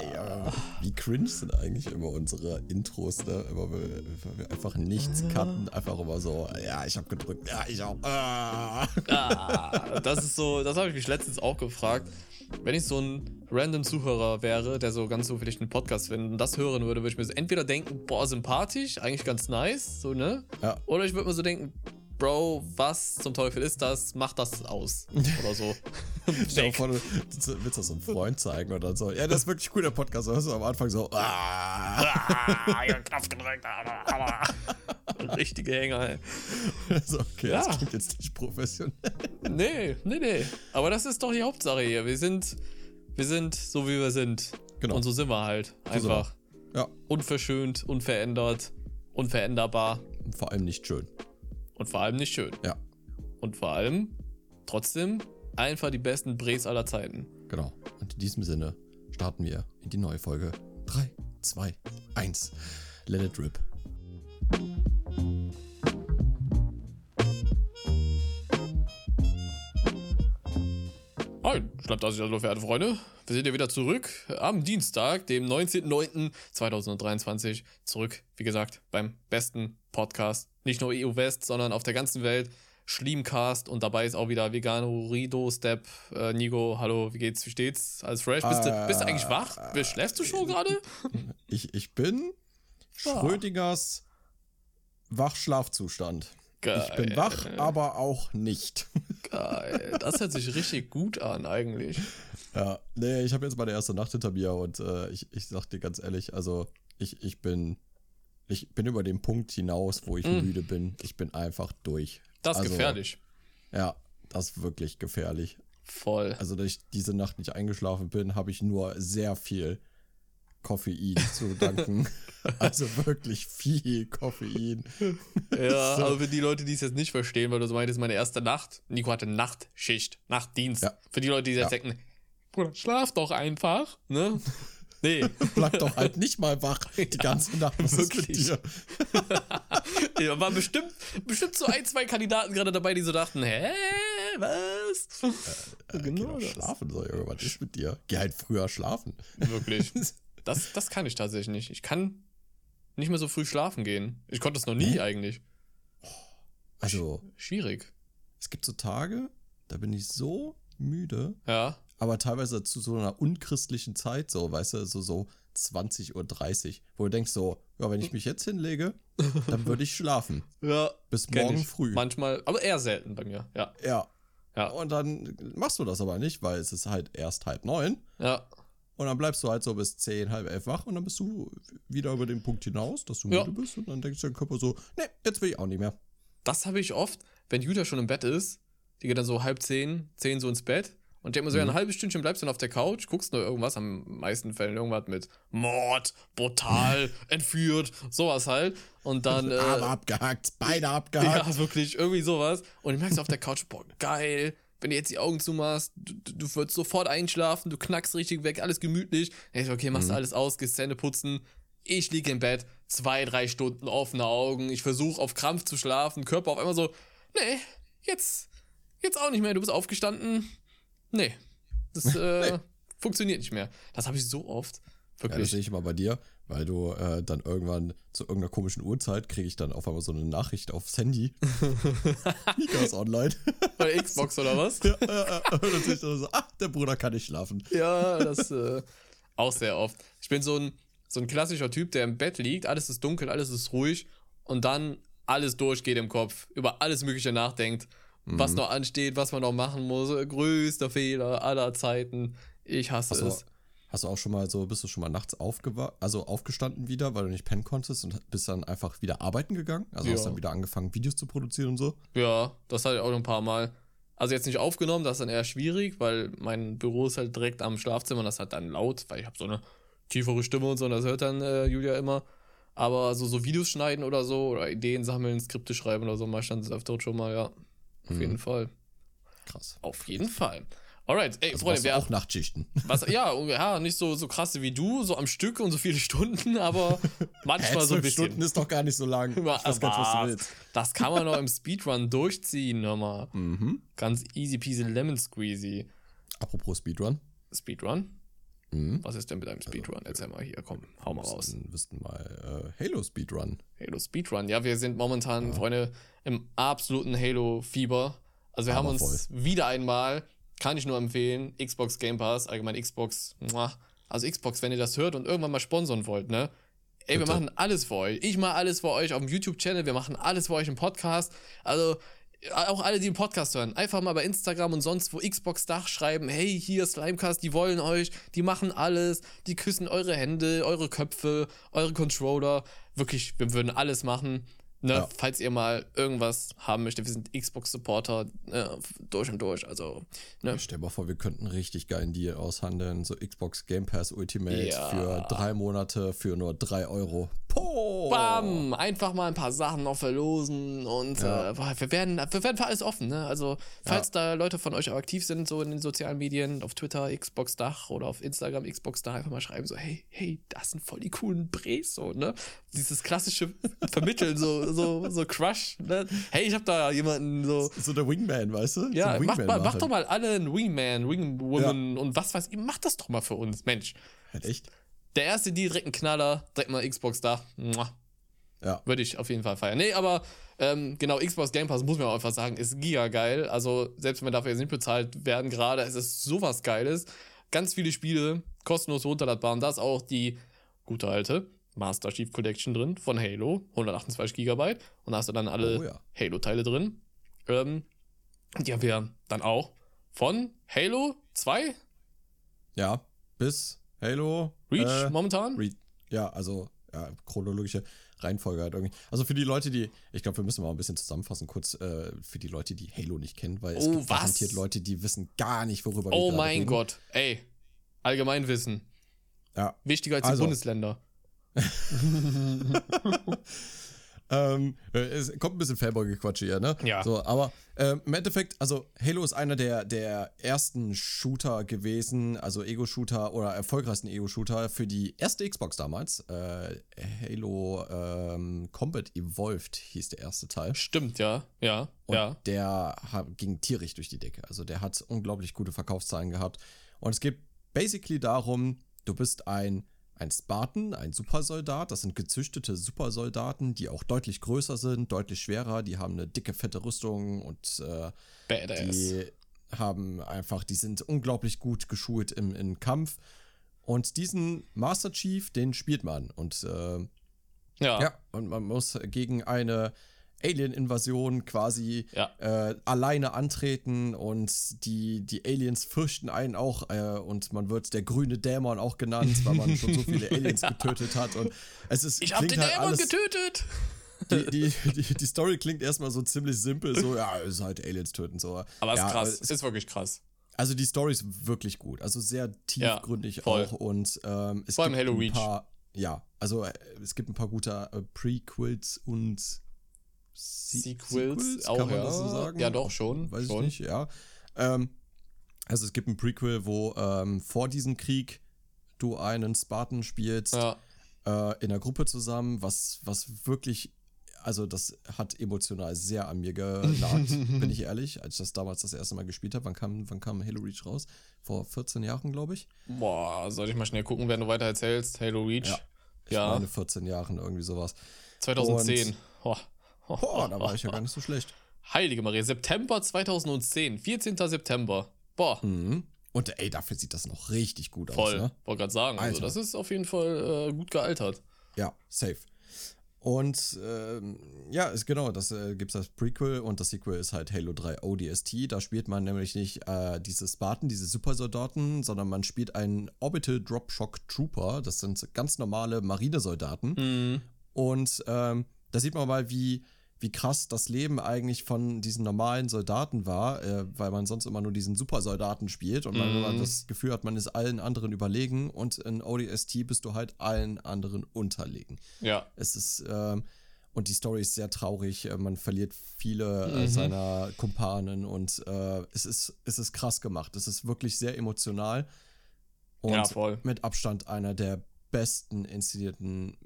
ja, wie cringe sind eigentlich immer unsere Intros, ne? Immer weil wir einfach nichts cutten, einfach immer so, ja, ich hab gedrückt, ja, ich auch. Ah. Ah, das ist so, das habe ich mich letztens auch gefragt. Wenn ich so ein random Zuhörer wäre, der so ganz zufällig einen Podcast findet und das hören würde, würde ich mir so entweder denken, boah, sympathisch, eigentlich ganz nice, so, ne? Ja. Oder ich würde mir so denken, Bro, was zum Teufel ist das? Mach das aus. Oder so. Vor, du willst das so einem Freund zeigen dann so, ja, das ist wirklich cool, der Podcast. Und du am Anfang so, ah. ah, ich hab Knopf gedrückt, aber, aber. Richtige Hänger, ey. So, okay, Ja. das klingt jetzt nicht professionell. Nee, nee, nee. Aber das ist doch die Hauptsache hier. Wir sind, wir sind so, wie wir sind. Genau. Und so sind wir halt. Einfach. Ja, Unverschönt, unverändert, unveränderbar und vor allem nicht schön. Und vor allem nicht schön. Ja, Und vor allem trotzdem einfach die besten Brees aller Zeiten. genau. Und in diesem Sinne starten wir in die neue Folge. 3, 2, 1. Let it rip. Hi, schnappt also hallo, verehrte Freunde. Wir sind ja wieder zurück am Dienstag, dem 19.09.2023. Zurück, wie gesagt, beim besten Podcast. Nicht nur EU West, sondern auf der ganzen Welt. Schliemcast und dabei ist auch wieder Vegano, Rido, Step, äh, Nigo. Hallo, wie geht's? Wie steht's? Alles fresh? Bist, du, bist du eigentlich wach? Wie, Schläfst du schon gerade? Ich, ich bin Schrödingers Wachschlafzustand. Ich bin Geil. wach, aber auch nicht. Geil. Das hört sich richtig gut an, eigentlich. Ja, nee, ich habe jetzt meine erste Nacht hinter mir und äh, ich, ich sag dir ganz ehrlich, also ich, ich bin ich bin über den Punkt hinaus, wo ich müde bin. Ich bin einfach durch. Mm. Das ist Also, gefährlich. Ja, das ist wirklich gefährlich. Voll. Also, dass ich diese Nacht nicht eingeschlafen bin, habe ich nur sehr viel Koffein zu danken. also wirklich viel Koffein. Ja, aber für die Leute, die es jetzt nicht verstehen, weil du so meintest, meine erste Nacht, Nico hatte Nachtschicht, Nachtdienst. Ja. Für die Leute, die jetzt Ja. denken, Bruder, schlaf doch einfach, ne? Nee, Bleib doch halt nicht mal wach die ganze Nacht. Was wirklich. da waren bestimmt, bestimmt so ein, zwei Kandidaten gerade dabei, die so dachten, hä, was? Geh genau doch das. schlafen, so, Junge, was ist mit dir? Geh halt früher schlafen. Wirklich. Das, das kann ich tatsächlich nicht. Ich kann nicht mehr so früh schlafen gehen. Ich konnte es noch nie Hä? eigentlich. Also, Schwierig. es gibt so Tage, da bin ich so müde, Ja. Aber teilweise zu so einer unchristlichen Zeit, so, weißt du, so, so 20.30 Uhr, wo du denkst so, ja, wenn ich mich jetzt hinlege, dann würde ich schlafen. Ja. Bis morgen ich. früh. Manchmal, aber eher selten bei mir. Ja. Ja. Ja. Und dann machst du das aber nicht, weil es ist halt erst halb neun. Ja. Und dann bleibst du halt so bis zehn, halb elf wach und dann bist du wieder über den Punkt hinaus, dass du Ja. müde bist. Und dann denkst du dein Körper so, ne, jetzt will ich auch nicht mehr. Das habe ich oft, wenn Julia schon im Bett ist, die geht dann so halb zehn, zehn so ins Bett und denkt mir so, ja, ein halbes Stündchen bleibst du dann auf der Couch, guckst nur irgendwas, am meisten Fällen irgendwas mit Mord, brutal, entführt, sowas halt. Und dann. Äh, Arme abgehackt, Beine abgehackt. ja, wirklich, irgendwie sowas. Und ich merkst auf der Couch, boah, geil. Wenn du jetzt die Augen zumachst, du, du würdest sofort einschlafen, du knackst richtig weg, alles gemütlich. Dann denk ich, okay, machst du alles aus, gehst Zähne putzen. Ich liege im Bett, zwei, drei Stunden offene Augen. Ich versuche auf Krampf zu schlafen, Körper auf einmal so, nee, jetzt, jetzt auch nicht mehr. Du bist aufgestanden. Nee, das äh, funktioniert nicht mehr. Das habe ich so oft. Ja, das Wirklich. sehe ich immer bei dir, weil du äh, dann irgendwann zu irgendeiner komischen Uhrzeit kriege ich dann auf einmal so eine Nachricht aufs Handy. Mika ist online. Bei Xbox oder was? ja, äh, äh, und dann so, ach, der Bruder kann nicht schlafen. Ja, das äh, auch sehr oft. Ich bin so ein, so ein klassischer Typ, der im Bett liegt, alles ist dunkel, alles ist ruhig und dann alles durchgeht im Kopf, über alles Mögliche nachdenkt, was Mhm. noch ansteht, was man noch machen muss. Größter Fehler aller Zeiten. Ich hasse Hast du, es. hast du auch schon mal so, bist du schon mal nachts aufgewa also aufgestanden wieder, weil du nicht pennen konntest und bist dann einfach wieder arbeiten gegangen? Also hast Ja. dann wieder angefangen, Videos zu produzieren und so? Ja, das hatte ich auch noch ein paar Mal. Also jetzt nicht aufgenommen, das ist dann eher schwierig, weil mein Büro ist halt direkt am Schlafzimmer und das hat dann laut, weil ich habe so eine tiefere Stimme und so und das hört dann äh, Julia immer. Aber so, so Videos schneiden oder so oder Ideen sammeln, Skripte schreiben oder so, mal stand es öfter schon mal, ja. Auf Mhm. jeden Fall. Krass. Auf jeden Fall. Alright, ey, Also Freunde, wer auch Nachtschichten. was, ja, ja, nicht so, so krasse wie du, so am Stück und so viele Stunden, aber manchmal so ein bisschen. Stunden ist doch gar nicht so lang. Was du willst. Das kann man noch im Speedrun durchziehen, hör mal. Mhm. Ganz easy peasy lemon squeezy. Apropos Speedrun. Speedrun. Mhm. Was ist denn mit einem Speedrun? Erzähl mal hier, komm, hau mal raus. Wir wüssten mal äh, Halo Speedrun. Halo Speedrun. Ja, wir sind momentan, Freunde, im absoluten Halo-Fieber. Also wir haben Aber uns wieder einmal, kann ich nur empfehlen, Xbox Game Pass, allgemein Xbox, also Xbox, wenn ihr das hört und irgendwann mal sponsern wollt, ne? Ey, wir Bitte. machen alles für euch. Ich mache alles für euch auf dem YouTube-Channel, wir machen alles für euch im Podcast. Also auch alle, die den Podcast hören, einfach mal bei Instagram und sonst wo Xbox Dach schreiben, hey, hier Slimecast, die wollen euch, die machen alles, die küssen eure Hände, eure Köpfe, eure Controller. Wirklich, wir würden alles machen. Ne, Ja. falls ihr mal irgendwas haben möchtet, wir sind Xbox-Supporter äh, durch und durch. Also, ne? Stell dir mal vor, wir könnten einen richtig geilen Deal aushandeln. So Xbox Game Pass Ultimate Ja. für drei Monate für nur drei Euro. Po! Bam! Einfach mal ein paar Sachen noch verlosen und Ja. äh, wir, werden, wir werden für alles offen. Ne? Also, falls da Leute von euch auch aktiv sind, so in den sozialen Medien, auf Twitter, Xbox Dach oder auf Instagram, Xbox Dach, einfach mal schreiben, so, hey, hey, das sind voll die coolen Brees, so, ne? Dieses klassische Vermitteln, so, so, so Crush, ne? Hey, ich hab da jemanden so. So der Wingman, weißt du? Ja, so macht, mal, machen. doch mal alle einen Wingman, Wingwoman und was weiß ich, macht das doch mal für uns, Mensch. Halt echt? Der erste, die direkt einen Knaller, direkt mal Xbox Dach. Muah. Ja. Würde ich auf jeden Fall feiern. Nee, aber ähm, genau, Xbox Game Pass, muss man auch einfach sagen, ist giga geil. Also, selbst wenn wir dafür jetzt nicht bezahlt werden, gerade, es ist sowas Geiles. Ganz viele Spiele kostenlos runterladbar. Und da ist auch die gute alte Master Chief Collection drin von Halo, 128 Gigabyte. Und da hast du dann alle Oh ja. Halo-Teile drin. Ähm, die haben wir dann auch von Halo 2 Ja, bis Halo. Reach äh, momentan. Re ja, also ja, chronologische Reihenfolge halt irgendwie. Also für die Leute, die, ich glaube, wir müssen mal ein bisschen zusammenfassen, kurz äh, für die Leute, die Halo nicht kennen, weil es Oh, gibt was? garantiert Leute, die wissen gar nicht, worüber wir Oh mein reden. Gott, ey. Allgemeinwissen. Ja, Wichtiger als die Also. Bundesländer. Ähm, äh, es kommt ein bisschen Fanboy-Gequatsche hier, ne? Ja. So, aber ähm, im Endeffekt, also Halo ist einer der, der ersten Shooter gewesen, also Ego-Shooter oder erfolgreichsten Ego-Shooter für die erste Xbox damals. Äh, Halo ähm, Combat Evolved hieß der erste Teil. Stimmt, ja. Ja, Und ja. der ging tierisch durch die Decke. Also der hat unglaublich gute Verkaufszahlen gehabt. Und es geht basically darum, du bist ein, ein Spartan, ein Supersoldat. Das sind gezüchtete Supersoldaten, die auch deutlich größer sind, deutlich schwerer. Die haben eine dicke, fette Rüstung und äh, die haben einfach, die sind unglaublich gut geschult im, im Kampf. Und diesen Master Chief, den spielt man. Und äh, ja. ja, und man muss gegen eine Alien-Invasion quasi Ja. äh, alleine antreten und die, die Aliens fürchten einen auch äh, und man wird der grüne Dämon auch genannt, weil man schon so viele Aliens getötet hat und es ist Ich hab den halt Dämon alles- getötet. Die, die, die, die Story klingt erstmal so ziemlich simpel, so ja, es ist halt Aliens töten so. Aber es ja, ist krass. es- ist wirklich krass. also die Story ist wirklich gut, also sehr tiefgründig voll. auch und ähm, es Vor allem gibt Halo ein Reach. paar, ja, also äh, es gibt ein paar gute äh, Prequels und Se Sequels, auch, kann man ja. das so sagen? Ja, doch, schon, Weiß schon. ich nicht, ja. Ähm, also es gibt ein Prequel, wo ähm, vor diesem Krieg du einen Spartan spielst Ja. äh, in der Gruppe zusammen, was, was wirklich, also das hat emotional sehr an mir genagt, bin ich ehrlich, als ich das damals das erste Mal gespielt habe. Wann kam, wann kam Halo Reach raus? Vor 14 Jahren, glaube ich. Boah, soll ich mal schnell gucken, wenn du weiter erzählst? Halo Reach. Ja. Ich Ja. meine 14 Jahren, irgendwie sowas. 2010. Oh. Oh, Boah, da war ich ja gar nicht so schlecht. Heilige Maria, September 2010, 14. September. Boah, Mhm. Und ey, dafür sieht das noch richtig gut voll. aus, ne? Wollte gerade sagen. Also, das ist auf jeden Fall äh, gut gealtert. Ja, safe. Und ähm, ja, ist genau, das äh, gibt es das Prequel und das Sequel ist halt Halo 3 ODST. Da spielt man nämlich nicht äh, diese Spartan, diese Supersoldaten, sondern man spielt einen Orbital Drop Shock Trooper. Das sind ganz normale Marinesoldaten. Mhm. Und ähm, da sieht man mal, wie, wie krass das Leben eigentlich von diesen normalen Soldaten war, äh, weil man sonst immer nur diesen Supersoldaten spielt und man Mhm. immer das Gefühl hat, man ist allen anderen überlegen und in ODST bist du halt allen anderen unterlegen. Ja. Es ist, ähm, und die Story ist sehr traurig, äh, man verliert viele Mhm. äh, seiner Kumpanen und äh, es, ist, es ist krass gemacht. Es ist wirklich sehr emotional und Ja, mit Abstand einer der besten inszenierten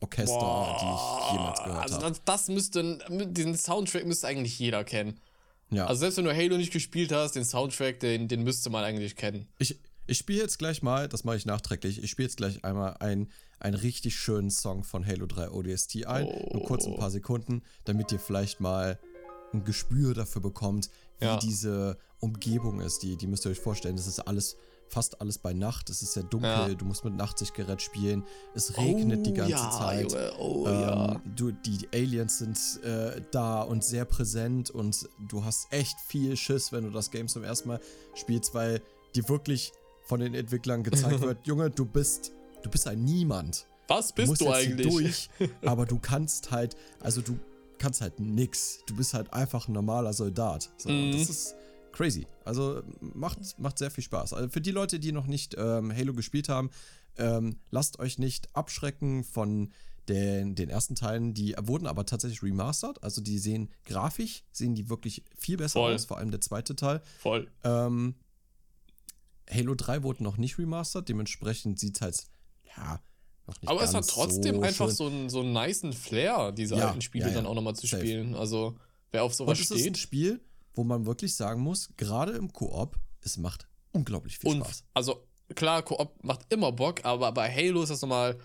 Musikorchester, die ich jemals gehört also habe. das, das müsste, diesen Soundtrack müsste eigentlich jeder kennen. Ja. Also selbst wenn du Halo nicht gespielt hast, den Soundtrack, den, den müsste man eigentlich kennen. Ich, ich spiele jetzt gleich mal, das mache ich nachträglich, ich spiele jetzt gleich einmal ein, einen richtig schönen Song von Halo 3 ODST ein, Oh. nur kurz ein paar Sekunden, damit ihr vielleicht mal ein Gespür dafür bekommt, wie Ja. diese Umgebung ist. Die, die müsst ihr euch vorstellen, das ist alles, fast alles bei Nacht, es ist sehr dunkel, Ja. du musst mit Nachtsichtgerät spielen, es regnet die Oh, ganze ja, Zeit. Junge, oh Ähm, ja. du, die Aliens sind äh, da und sehr präsent und du hast echt viel Schiss, wenn du das Game zum ersten Mal spielst, weil dir wirklich von den Entwicklern gezeigt wird, Junge, du bist, du bist ein Niemand. Was Du bist musst du jetzt eigentlich? durch, aber du kannst halt, also du kannst halt nix. Du bist halt einfach ein normaler Soldat. So, und Mhm. Das ist crazy. Also macht, macht sehr viel Spaß. Also für die Leute, die noch nicht ähm, Halo gespielt haben, ähm, lasst euch nicht abschrecken von den, den ersten Teilen. Die wurden aber tatsächlich remastered. Also die sehen grafisch, sehen die wirklich viel besser Voll. aus, vor allem der zweite Teil. Voll. Ähm, Halo 3 wurde noch nicht remastered, dementsprechend sieht es halt, ja, noch nicht Aber es hat trotzdem so einfach schön. so einen, so einen nicen Flair, diese Ja, alten Spiele ja, ja. dann auch nochmal zu Safe. spielen. Also, wer auf sowas Und es ist ein steht. Spiel, wo man wirklich sagen muss, gerade im Koop, es macht unglaublich viel Und Spaß. also klar, Koop macht immer Bock, aber bei Halo ist das nochmal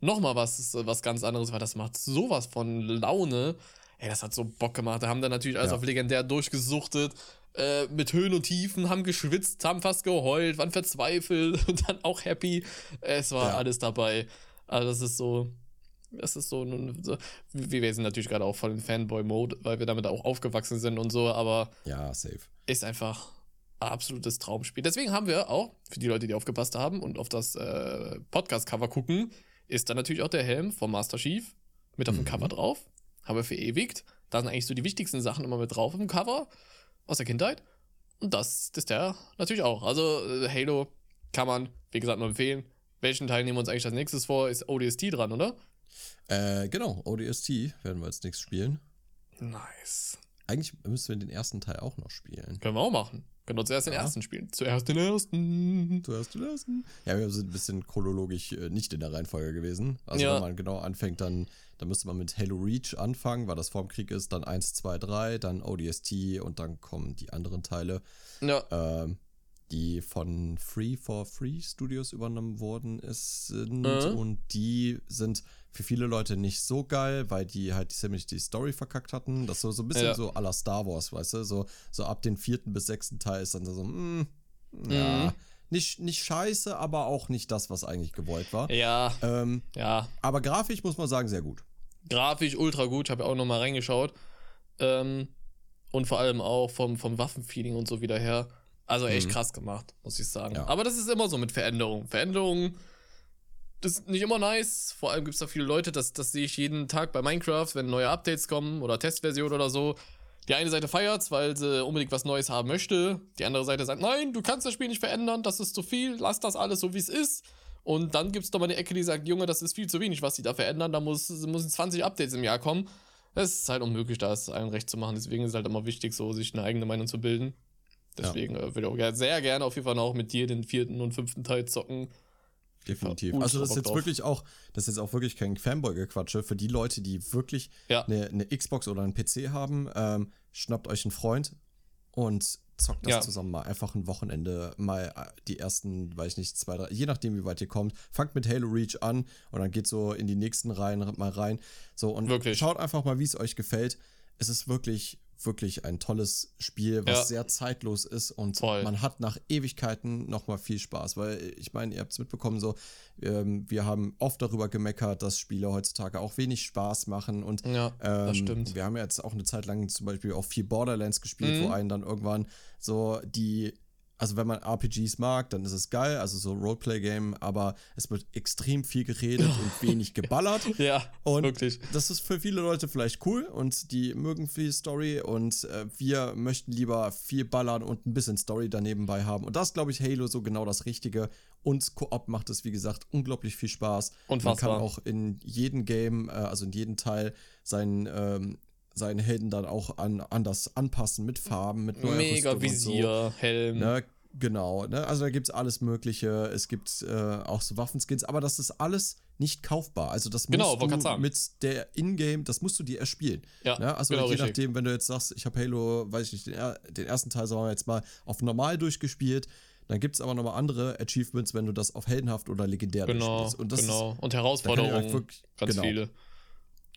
noch mal was, was ganz anderes, weil das macht sowas von Laune. Ey, das hat so Bock gemacht. Da haben dann natürlich alles Ja. auf legendär durchgesuchtet, äh, mit Höhen und Tiefen, haben geschwitzt, haben fast geheult, waren verzweifelt und dann auch happy. Es war Ja. alles dabei. Also das ist so, das ist so, ein- so wir sind natürlich gerade auch voll im Fanboy-Mode, weil wir damit auch aufgewachsen sind und so, aber Ja, safe. ist einfach ein absolutes Traumspiel. Deswegen haben wir auch, für die Leute, die aufgepasst haben und auf das äh, Podcast-Cover gucken, ist dann natürlich auch der Helm vom Master Chief mit auf dem Mhm. Cover drauf. Haben wir verewigt. Da sind eigentlich so die wichtigsten Sachen immer mit drauf im Cover aus der Kindheit. Und das ist der natürlich auch. Also äh, Halo kann man, wie gesagt, nur empfehlen. Welchen Teil nehmen wir uns eigentlich als nächstes vor? Ist ODST dran, oder? Äh, genau, ODST werden wir als nächstes spielen. Nice. Eigentlich müssen wir den ersten Teil auch noch spielen. Können wir auch machen. Können wir zuerst den Ja. ersten spielen. Zuerst den ersten. Zuerst den ersten. Ja, wir sind ein bisschen chronologisch äh, nicht in der Reihenfolge gewesen. Also Ja. wenn man genau anfängt, dann, dann müsste man mit Halo Reach anfangen, weil das vorm Krieg ist, dann 1, 2, 3, dann ODST und dann kommen die anderen Teile. Ja. ähm, die von Free for Free Studios übernommen worden ist, sind Mhm. und die sind für viele Leute nicht so geil, weil die halt ziemlich die Story verkackt hatten. Das ist so, so ein bisschen Ja. so à la Star Wars, weißt du? So, so ab dem vierten bis sechsten Teil ist dann so, mm, ja, Mhm. nicht, nicht scheiße, aber auch nicht das, was eigentlich gewollt war. Ja, Ähm, ja. aber grafisch muss man sagen, sehr gut. Grafisch ultra gut. Ich habe ja auch nochmal reingeschaut. Ähm, und vor allem auch vom, vom Waffenfeeling und so wieder her. Also echt Mhm. krass gemacht, muss ich sagen. Ja. Aber das ist immer so mit Veränderungen. Veränderungen, das ist nicht immer nice. Vor allem gibt es da viele Leute, das, das sehe ich jeden Tag bei Minecraft, wenn neue Updates kommen oder Testversionen oder so. Die eine Seite feiert's, weil sie unbedingt was Neues haben möchte. Die andere Seite sagt, nein, du kannst das Spiel nicht verändern, das ist zu viel, lass das alles so, wie es ist. Und dann gibt es nochmal eine Ecke, die sagt, Junge, das ist viel zu wenig, was die da verändern, da muss, müssen 20 Updates im Jahr kommen. Es ist halt unmöglich, da es allen recht zu machen. Deswegen ist es halt immer wichtig, so sich eine eigene Meinung zu bilden. Deswegen äh, würde ich auch gerne- sehr gerne auf jeden Fall noch mit dir den vierten und fünften Teil zocken. Definitiv. Also das ist jetzt wirklich auch, das ist jetzt auch wirklich kein Fanboy-Gequatsche. Für die Leute, die wirklich Ja. eine, eine Xbox oder einen PC haben, ähm, schnappt euch einen Freund und zockt das Ja. zusammen mal. Einfach ein Wochenende mal äh, die ersten, weiß ich nicht, zwei, drei, je nachdem, wie weit ihr kommt. Fangt mit Halo Reach an und dann geht so in die nächsten Reihen mal rein. So und Wirklich. schaut einfach mal, wie es euch gefällt. Es ist wirklich, wirklich ein tolles Spiel, was Ja. sehr zeitlos ist und Voll. man hat nach Ewigkeiten nochmal viel Spaß, weil ich meine, ihr habt es mitbekommen, so, ähm, wir haben oft darüber gemeckert, dass Spiele heutzutage auch wenig Spaß machen und Ja, das ähm, stimmt. wir haben ja jetzt auch eine Zeit lang zum Beispiel auch viel Borderlands gespielt, Mhm. wo einen dann irgendwann so die, also wenn man RPGs mag, dann ist es geil, also so Roleplay-Game, aber es wird extrem viel geredet und wenig geballert. Ja, Und wirklich. das ist für viele Leute vielleicht cool und die mögen viel Story und äh, wir möchten lieber viel ballern und ein bisschen Story daneben bei haben. Und das glaube ich Halo so genau das Richtige. Und Koop macht es, wie gesagt, unglaublich viel Spaß. Man Unfassbar. kann auch in jedem Game, äh, also in jedem Teil, seinen, ähm, seinen Helden dann auch an, anders anpassen mit Farben, mit neuer Mega Rüstung und so. Visier, Helm. Ne, genau, ne? Also da gibt es alles Mögliche. Es gibt äh, auch so Waffenskins, aber das ist alles nicht kaufbar. Also das Genau, musst grad du sagen. mit der Ingame, das musst du dir erspielen. Ja, Ne? Also genau je richtig. nachdem, wenn du jetzt sagst, ich habe Halo, weiß ich nicht, den, den ersten Teil, sagen wir jetzt mal, auf normal durchgespielt, dann gibt es aber nochmal andere Achievements, wenn du das auf heldenhaft oder legendär Genau, durchspielst. Und das genau. Und kann ich Herausforderungen, wirklich- ganz genau. viele. Ist,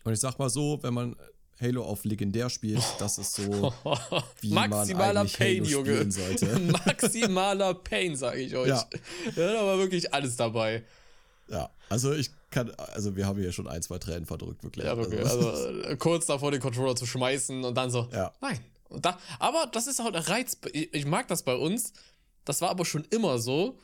und ich sag mal so, wenn man Halo auf legendär spielt, das ist so, wie Maximaler man eigentlich Pain, Halo Junge. spielen sollte. Maximaler Pain, sage ich euch. Ja. Da ist aber wirklich alles dabei. Ja, also ich kann, also wir haben hier schon ein, zwei Tränen verdrückt, wirklich. Ja, wirklich. Also, Also äh, kurz davor den Controller zu schmeißen und dann so, Ja. nein. Und da, aber das ist auch der Reiz. Ich, ich mag das bei uns. Das war aber schon immer so.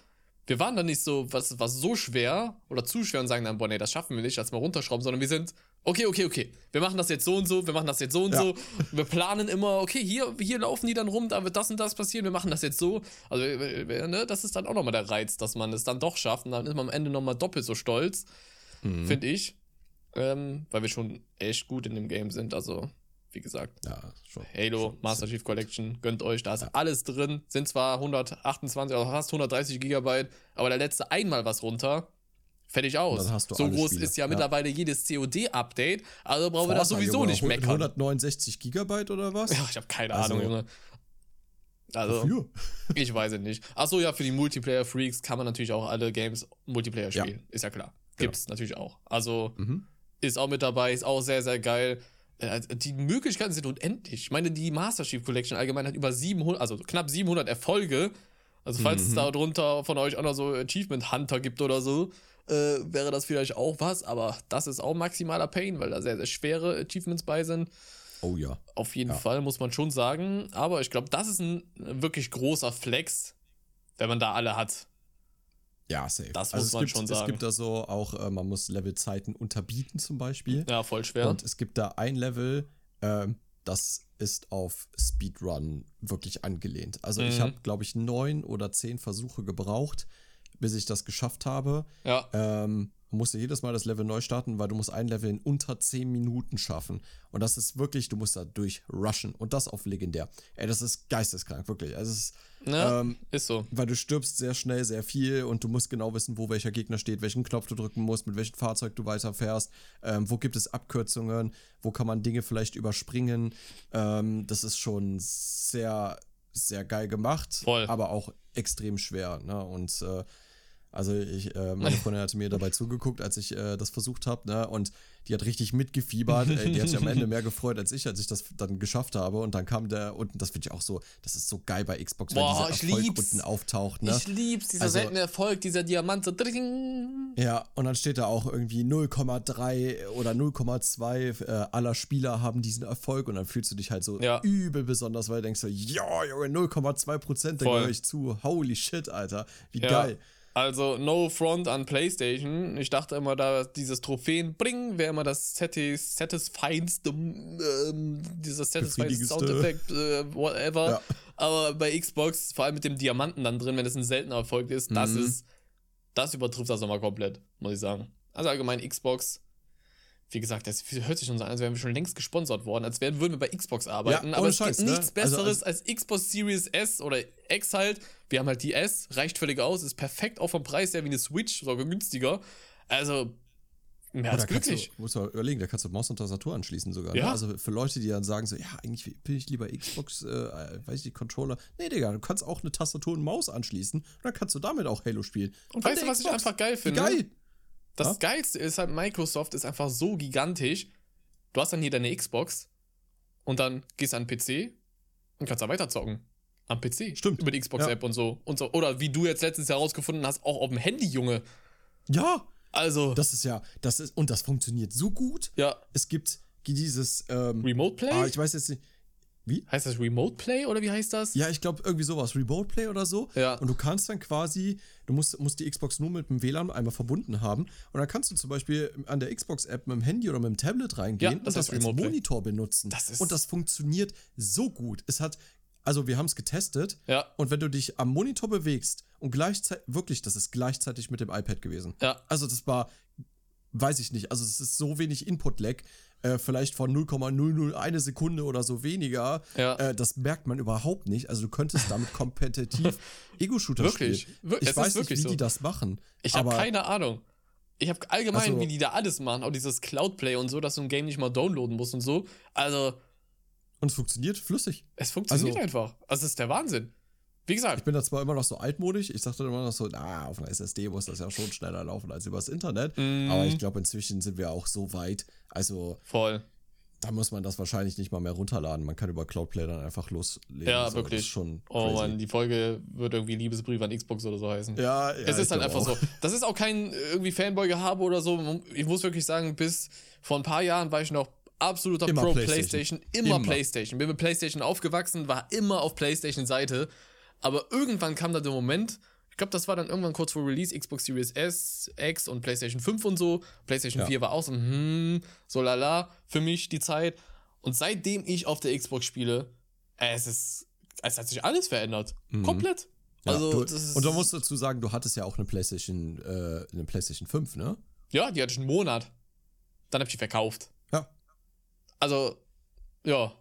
Wir waren dann nicht so, was was so schwer oder zu schwer und sagen dann, boah, nee, das schaffen wir nicht, als mal runterschrauben, sondern wir sind, okay, okay, okay. Wir machen das jetzt so und so, wir machen das jetzt so und Ja. so. Wir planen immer, okay, hier, hier laufen die dann rum, da wird das und das passieren, wir machen das jetzt so. Also, äh, äh, ne, das ist dann auch nochmal der Reiz, dass man es dann doch schafft und dann ist man am Ende nochmal doppelt so stolz, Mhm. finde ich. Ähm, weil wir schon echt gut in dem Game sind. Also, wie gesagt, ja, schon. Halo, schon. Master Chief Collection, gönnt euch, da ist alles drin. Sind zwar 128 oder fast 130 Gigabyte, aber da letzte einmal was runter. Fertig aus. so groß Spiele. ist ja, Ja. mittlerweile jedes COD-Update, also brauchen wir das sowieso nicht meckern. 169 Gigabyte oder was? Ja, ich habe keine Also- Ahnung, Junge. Also, Wofür? ich weiß es nicht. Achso, ja, für die Multiplayer-Freaks kann man natürlich auch alle Games Multiplayer Ja. spielen. Ist ja klar. Gibt's natürlich auch. Also, Mhm. ist auch mit dabei, ist auch sehr, sehr geil. Äh, Die Möglichkeiten sind unendlich. Ich meine, die Master Chief Collection allgemein hat über 700, also knapp 700 Erfolge. Also, falls es Mhm. da drunter von euch auch noch so Achievement Hunter gibt oder so, äh, wäre das vielleicht auch was. Aber das ist auch maximaler Pain, weil da sehr, sehr schwere Achievements bei sind. Oh ja. Auf jeden Ja. Fall, muss man schon sagen. Aber ich glaube, das ist ein wirklich großer Flex, wenn man da alle hat. Ja, safe. Also Das muss es man gibt, schon Es sagen. gibt da so auch, äh, man muss Levelzeiten unterbieten zum Beispiel. Ja, voll schwer. Und es gibt da ein Level, ähm, das ist auf Speedrun wirklich angelehnt. Also ich Mhm. habe, glaube ich, neun oder zehn Versuche gebraucht, bis ich das geschafft habe. ja, Ähm, musste jedes Mal das Level neu starten, weil du musst ein Level in unter 10 Minuten schaffen. Und das ist wirklich, du musst da durchrushen. Und das auf legendär. Ey, das ist geisteskrank, wirklich. Also es ist, ja ähm, ist so. weil du stirbst sehr schnell, sehr viel und du musst genau wissen, wo welcher Gegner steht, welchen Knopf du drücken musst, mit welchem Fahrzeug du weiterfährst, ähm, wo gibt es Abkürzungen, wo kann man Dinge vielleicht überspringen. Ähm, das ist schon sehr, sehr geil gemacht, Voll. aber auch extrem schwer. Ne? Und äh, also ich, äh, meine Freundin hatte mir dabei zugeguckt, als ich äh, das versucht habe, ne? Und die hat richtig mitgefiebert. äh, die hat sich am Ende mehr gefreut als ich, als ich das dann geschafft habe. Und dann kam der unten, das finde ich auch so, das ist so geil bei Xbox, Boah, wenn dieser Erfolg lieb's. unten auftaucht, ne? Ich lieb's, dieser Also- seltene Erfolg, dieser Diamant so. dring. Ja, und dann steht da auch irgendwie 0,3 oder 0,2 äh, aller Spieler haben diesen Erfolg und dann fühlst du dich halt so Ja. übel besonders, weil du denkst so, ja, Junge, 0,2 Prozent, da gehöre ich zu. Holy shit, Alter. Wie Ja. geil. Also, no front an PlayStation. Ich dachte immer, da dieses Trophäen bringen wäre immer das satis satisfyendste, ähm, dieser satisfying Befriedigendste. Soundeffekt, äh, whatever. Ja. Aber bei Xbox, vor allem mit dem Diamanten dann drin, wenn es ein seltener Erfolg ist, das Mhm. ist, das übertrifft das nochmal komplett, muss ich sagen. Also allgemein Xbox. Wie gesagt, das hört sich schon so an, als wären wir schon längst gesponsert worden, als wären, würden wir bei Xbox arbeiten. Ja, aber es Scheiß, gibt ne? nichts Also- Besseres als Xbox Series S oder X halt. Wir haben halt die S, reicht völlig aus, ist perfekt auch vom Preis her wie eine Switch, sogar günstiger. Also, mehr als da kannst glücklich. du, musst du überlegen, da kannst du Maus und Tastatur anschließen sogar. Ja. Ne? Also für Leute, die dann sagen so, ja, eigentlich will ich lieber Xbox, äh, weiß ich, Controller. Nee, Digga, du kannst auch eine Tastatur und Maus anschließen und dann kannst du damit auch Halo spielen. Und An weißt du, was ich Xbox. einfach geil finde? geil. Das Ja? Geilste ist halt, Microsoft ist einfach so gigantisch. Du hast dann hier deine Xbox und dann gehst du an den PC und kannst da weiterzocken. Am PC. Stimmt. Über die Xbox-App und, so. und so. Oder wie du jetzt letztens herausgefunden hast, auch auf dem Handy, Junge. Ja, Also, das ist ja, das ist, und das funktioniert so gut. ja, Es gibt dieses, ähm, Remote Play? ah, ich weiß jetzt nicht, heißt das Remote Play oder wie heißt das? ja, ich glaube irgendwie sowas, Remote Play oder so. Ja. Und du kannst dann quasi, du musst, musst die Xbox nur mit dem WLAN einmal verbunden haben. Und dann kannst du zum Beispiel an der Xbox-App mit dem Handy oder mit dem Tablet reingehen Ja, das und das als Remote Play. Monitor benutzen. Das ist- und das funktioniert so gut. Es hat, also wir haben es getestet. Ja. Und wenn du dich am Monitor bewegst und gleichzeitig, wirklich, das ist gleichzeitig mit dem iPad gewesen. Ja. Also das war, weiß ich nicht, also es ist so wenig Input-Lag, äh, vielleicht von 0,001 Sekunde oder so weniger. Ja. Äh, das merkt man überhaupt nicht. Also du könntest damit kompetitiv Ego-Shooter Wirklich? spielen. Wir- es Ich ist weiß nicht, wirklich wie so. die das machen. Ich habe keine Ahnung. Ich habe allgemein, Also- wie die da alles machen, auch dieses Cloudplay und so, dass du ein Game nicht mal downloaden musst und so. Also, Und es funktioniert flüssig. es funktioniert Also- einfach. Also, das ist der Wahnsinn. Wie gesagt, Ich bin da zwar immer noch so altmodisch, ich sagte immer noch so, na, auf einer SSD muss das ja schon schneller laufen als übers Internet. Mhm. Aber ich glaube, inzwischen sind wir auch so weit. Also, voll. da muss man das wahrscheinlich nicht mal mehr runterladen. Man kann über Cloudplay dann einfach loslegen. Ja, so, wirklich. Schon Oh crazy. Mann, die Folge wird irgendwie Liebesbrief an Xbox oder so heißen. Ja, ja, es ist halt einfach auch. so. Das ist auch kein irgendwie Fanboy-Gehabe oder so. Ich muss wirklich sagen, bis vor ein paar Jahren war ich noch absoluter Immer Pro PlayStation. PlayStation. Immer, Immer. PlayStation. Bin mit PlayStation aufgewachsen, war immer auf PlayStation-Seite. Aber irgendwann kam da der Moment, ich glaube, das war dann irgendwann kurz vor Release, Xbox Series S, X und PlayStation 5 und so. PlayStation Ja. 4 war auch so, hm, so lala, für mich die Zeit. Und seitdem ich auf der Xbox spiele, äh, es ist, es hat sich alles verändert. Komplett. Ja, Also, du, und da musst du dazu sagen, du hattest ja auch eine PlayStation, äh, eine PlayStation 5, ne? Ja, die hatte ich einen Monat. Dann habe ich die verkauft. Ja. Also, ja.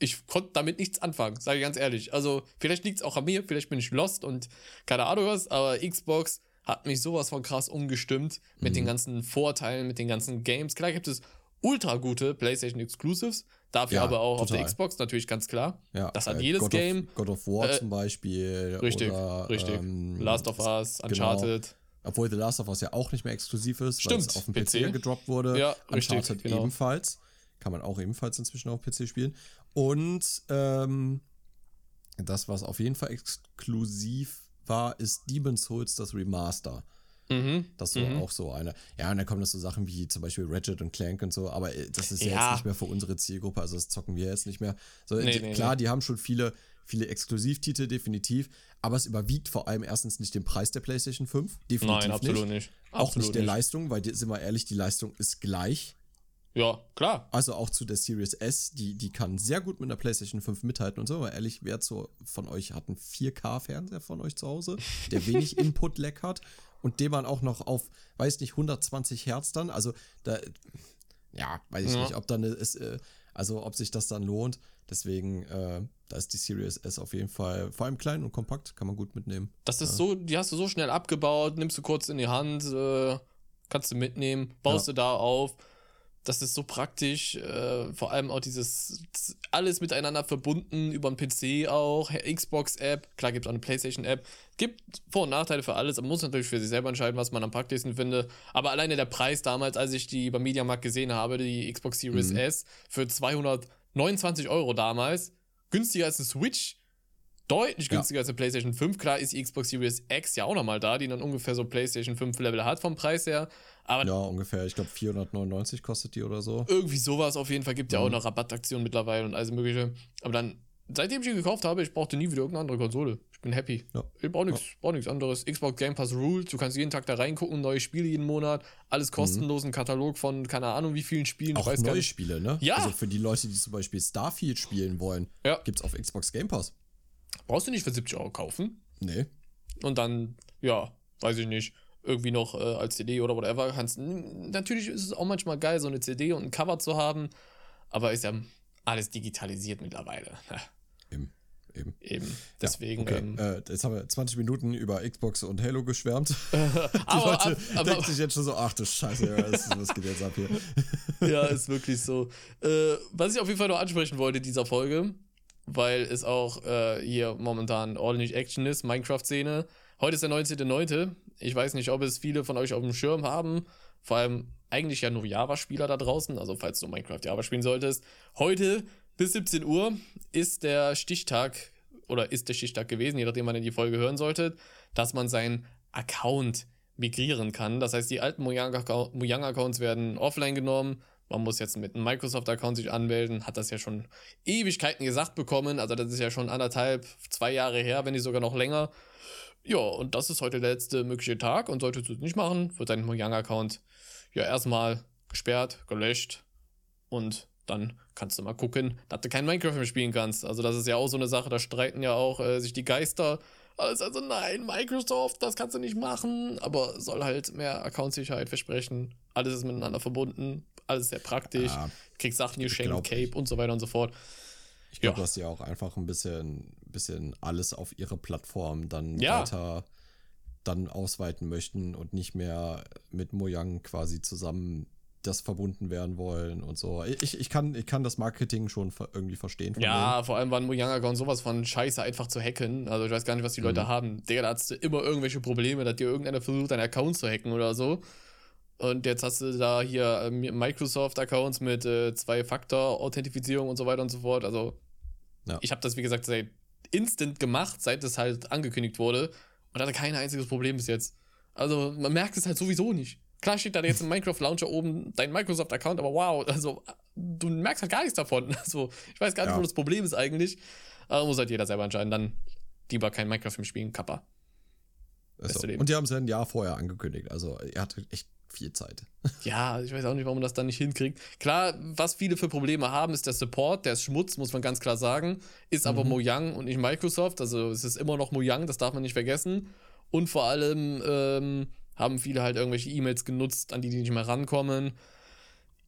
Ich konnte damit nichts anfangen, sage ich ganz ehrlich. Also, vielleicht liegt es auch an mir, vielleicht bin ich lost und keine Ahnung was, aber Xbox hat mich sowas von krass umgestimmt mit Mhm. den ganzen Vorteilen, mit den ganzen Games. Klar gibt es ultra gute PlayStation Exclusives, dafür Ja, aber auch auf der total. Xbox natürlich ganz klar. Ja, Das hat äh, jedes God Game. Of, God of War Äh, zum Beispiel. Richtig, oder, richtig. ähm, Last of Us, Uncharted. Obwohl The Last of Us ja auch nicht mehr exklusiv ist, weil Stimmt, es auf dem PC. PC, gedroppt wurde. Ja, richtig, Uncharted genau. ebenfalls. Kann man auch ebenfalls inzwischen auf PC spielen. Und ähm, das, was auf jeden Fall exklusiv war, ist Demon's Souls, das Remaster. Mhm. Das so auch so eine. Ja, und dann kommen das so Sachen wie zum Beispiel Ratchet und Clank und so, aber äh, das ist ja, Ja. jetzt nicht mehr für unsere Zielgruppe, also das zocken wir jetzt nicht mehr. So, Nee, die, nee, klar, nee. die haben schon viele, viele Exklusivtitel, definitiv, aber es überwiegt vor allem erstens nicht den Preis der PlayStation 5. Definitiv Nein, absolut nicht. nicht. Auch Absolut nicht der Leistung, weil, die, sind wir ehrlich, die Leistung ist gleich. Ja, klar. Also auch zu der Series S, die, die kann sehr gut mit einer PlayStation 5 mithalten und so, aber ehrlich, wer so von euch hat einen 4K-Fernseher von euch zu Hause, der wenig Input-Lag hat und den man auch noch auf, weiß nicht, 120 Hertz dann, also da, ja, weiß ich Ja. nicht, ob dann ist, äh, also ob sich das dann lohnt. Deswegen, äh, da ist die Series S auf jeden Fall, vor allem klein und kompakt, kann man gut mitnehmen. Das ist so, die hast du so schnell abgebaut, nimmst du kurz in die Hand, äh, kannst du mitnehmen, baust du da auf. Das ist so praktisch, äh, vor allem auch dieses alles miteinander verbunden über den PC auch, Xbox-App, klar gibt es auch eine PlayStation-App, gibt Vor- und Nachteile für alles, man muss natürlich für sich selber entscheiden, was man am praktischsten findet, aber alleine der Preis damals, als ich die beim Mediamarkt gesehen habe, die Xbox Series S für 229 Euro damals, günstiger als eine Switch, deutlich Ja. günstiger als eine PlayStation 5. Klar ist die Xbox Series X ja auch nochmal da, die dann ungefähr so PlayStation 5 Level hat vom Preis her. Aber Ja, ungefähr, ich glaube 499 kostet die oder so. irgendwie sowas auf jeden Fall gibt ja auch Mhm. noch Rabattaktionen mittlerweile und alles mögliche. Aber dann, seitdem ich ihn gekauft habe, ich brauchte nie wieder irgendeine andere Konsole. Ich bin happy. Ja. Ich brauche nichts brauch nichts anderes. Xbox Game Pass Rules, du kannst jeden Tag da reingucken, neue Spiele jeden Monat, alles kostenlos, ein Katalog von keine Ahnung wie vielen Spielen. Mhm. Auch neue. Spiele, ne? Ja. Also für die Leute, die zum Beispiel Starfield spielen wollen, Ja. gibt's auf Xbox Game Pass. Brauchst du nicht für 70 Euro kaufen. Nee. und dann, ja, weiß ich nicht, irgendwie noch äh, als CD oder whatever. Kannst, natürlich ist es auch manchmal geil, so eine CD und ein Cover zu haben, aber ist ja alles digitalisiert mittlerweile. Eben. Eben. Eben. Deswegen. Okay, ähm, äh, jetzt haben wir 20 Minuten über Xbox und Halo geschwärmt. Die aber, Leute ab, aber denken sich jetzt schon so, ach du Scheiße, ja, was, was geht jetzt ab hier? ja, ist wirklich so. Äh, was ich auf jeden Fall noch ansprechen wollte in dieser Folge, weil es auch äh, hier momentan ordentlich Action ist, Minecraft-Szene. Heute ist der 19.09. Ich weiß nicht, ob es viele von euch auf dem Schirm haben. Vor allem eigentlich ja nur Java-Spieler da draußen. Also falls du Minecraft Java spielen solltest. Heute bis 17 Uhr ist der Stichtag oder ist der Stichtag gewesen, je nachdem wann ihr die Folge hören solltet, dass man seinen Account migrieren kann. Das heißt, die alten Mojang-Account- Mojang-Accounts werden offline genommen. Man muss jetzt mit einem Microsoft-Account sich anmelden, hat das ja schon Ewigkeiten gesagt bekommen. Also das ist ja schon anderthalb, zwei Jahre her, wenn nicht sogar noch länger. Ja, und das ist heute der letzte mögliche Tag und solltest du es nicht machen, wird dein Mojang-Account ja erstmal gesperrt, gelöscht und dann kannst du mal gucken, dass du kein Minecraft mehr spielen kannst. Also das ist ja auch so eine Sache, da streiten ja auch äh, sich die Geister. Alles also nein, Microsoft, das kannst du nicht machen, aber soll halt mehr Account-Sicherheit versprechen. Alles ist miteinander verbunden, alles sehr praktisch. Ja, Kriegst Sachen geschenkt, Cape ich. und so weiter und so fort. Ich glaube, Ja. dass die auch einfach ein bisschen, bisschen alles auf ihre Plattform dann Ja. weiter dann ausweiten möchten und nicht mehr mit Mojang quasi zusammen das verbunden werden wollen und so. Ich, ich, kann, ich kann das Marketing schon irgendwie verstehen. ja, denen. vor allem waren Mojang-Account sowas von scheiße einfach zu hacken. Also ich weiß gar nicht, was die Leute mhm. haben. Digga, da hast du immer irgendwelche Probleme, dass dir irgendeiner versucht, deinen Account zu hacken oder so. Und jetzt hast du da hier äh, Microsoft-Accounts mit äh, Zwei-Faktor-Authentifizierung und so weiter und so fort. Also ja. ich habe das, wie gesagt, seit instant gemacht, seit es halt angekündigt wurde. Und hatte kein einziges Problem bis jetzt. Also man merkt es halt sowieso nicht. Klar steht da jetzt im Minecraft Launcher oben dein Microsoft-Account, aber wow, also du merkst halt gar nichts davon. Also ich weiß gar nicht, ja. wo das Problem ist eigentlich. Aber muss halt jeder selber entscheiden. Dann lieber kein Minecraft im Spielen, Kappa. So. Und die haben es ja ein Jahr vorher angekündigt. Also er hatte echt viel Zeit. Ja, ich weiß auch nicht, warum man das dann nicht hinkriegt. Klar, was viele für Probleme haben, ist der Support, der ist Schmutz, muss man ganz klar sagen. Ist aber mhm. Mojang und nicht Microsoft. Also es ist immer noch Mojang, das darf man nicht vergessen. Und vor allem ähm, haben viele halt irgendwelche E-Mails genutzt, an die die nicht mehr rankommen.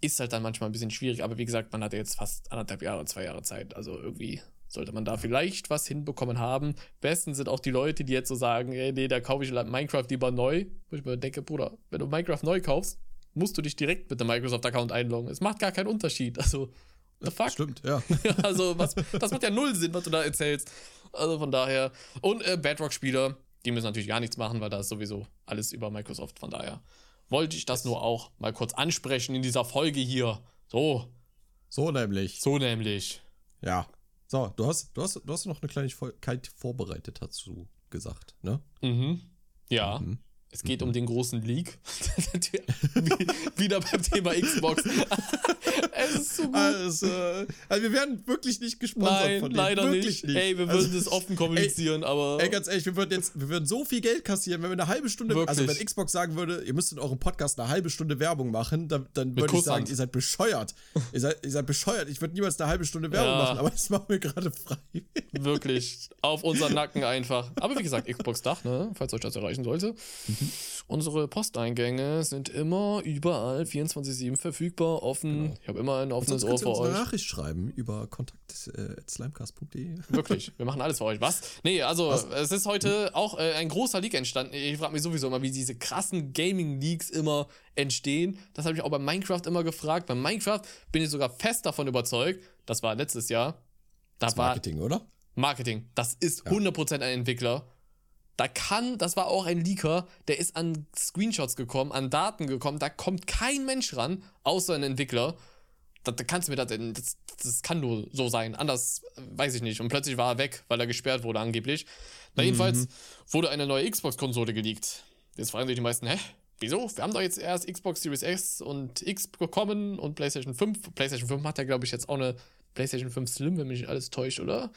Ist halt dann manchmal ein bisschen schwierig, aber wie gesagt, man hat jetzt fast anderthalb Jahre, zwei Jahre Zeit. Also irgendwie sollte man da vielleicht was hinbekommen haben. Besten sind auch die Leute, die jetzt so sagen, ey, nee, da kaufe ich Minecraft lieber neu. Wo ich mir denke, Bruder, wenn du Minecraft neu kaufst, musst du dich direkt mit dem Microsoft-Account einloggen. Es macht gar keinen Unterschied. Also, the fuck? Stimmt, ja. also, was, das macht ja null Sinn, was du da erzählst. Also von daher. Und äh, Bedrock-Spieler, die müssen natürlich gar nichts machen, weil da ist sowieso alles über Microsoft. Von daher wollte ich das nur auch mal kurz ansprechen in dieser Folge hier. So. So nämlich. So nämlich. Ja. So, du hast, du hast, du hast noch eine Kleinigkeit vorbereitet, hast du gesagt, ne? Mhm. Ja. Mhm. Es geht mhm. um den großen Leak. Wieder beim Thema Xbox. es ist so gut. Also, also, wir werden wirklich nicht gesponsert Nein, von denen. leider nicht. nicht. Ey, wir würden also, das offen kommunizieren, ey, aber. Ey, ganz ehrlich, wir würden jetzt, wir würden so viel Geld kassieren, wenn wir eine halbe Stunde, wirklich? also wenn Xbox sagen würde, ihr müsst in eurem Podcast eine halbe Stunde Werbung machen, dann, dann würde ich sagen, ihr seid bescheuert. ihr, seid, ihr seid bescheuert. Ich würde niemals eine halbe Stunde Werbung ja. machen, aber das machen wir gerade frei. wirklich. Auf unseren Nacken einfach. Aber wie gesagt, Xbox-Dach, ne? Falls euch das erreichen sollte. Unsere Posteingänge sind immer überall 24-7 verfügbar, offen. Genau. Ich habe immer ein offenes Ohr für euch. eine Nachricht schreiben über kontakt.slimecast.de. Äh, Wirklich, wir machen alles für euch. Was? Nee, also Was? es ist heute hm? auch äh, ein großer Leak entstanden. Ich frage mich sowieso immer, wie diese krassen Gaming-Leaks immer entstehen. Das habe ich auch bei Minecraft immer gefragt. Bei Minecraft bin ich sogar fest davon überzeugt, das war letztes Jahr. Da das Marketing, war oder? Marketing. Das ist ja. 100% ein Entwickler. Da kann, das war auch ein Leaker, der ist an Screenshots gekommen, an Daten gekommen, da kommt kein Mensch ran, außer ein Entwickler. Da, da kannst du mir das, das, das kann nur so sein, anders weiß ich nicht. Und plötzlich war er weg, weil er gesperrt wurde angeblich. Na, jedenfalls mhm. wurde eine neue Xbox-Konsole geleakt. Jetzt fragen sich die meisten, hä? Wieso? Wir haben doch jetzt erst Xbox Series X und X bekommen und PlayStation 5. PlayStation 5 hat ja, glaube ich, jetzt auch eine PlayStation 5 Slim, wenn mich nicht alles täuscht, oder?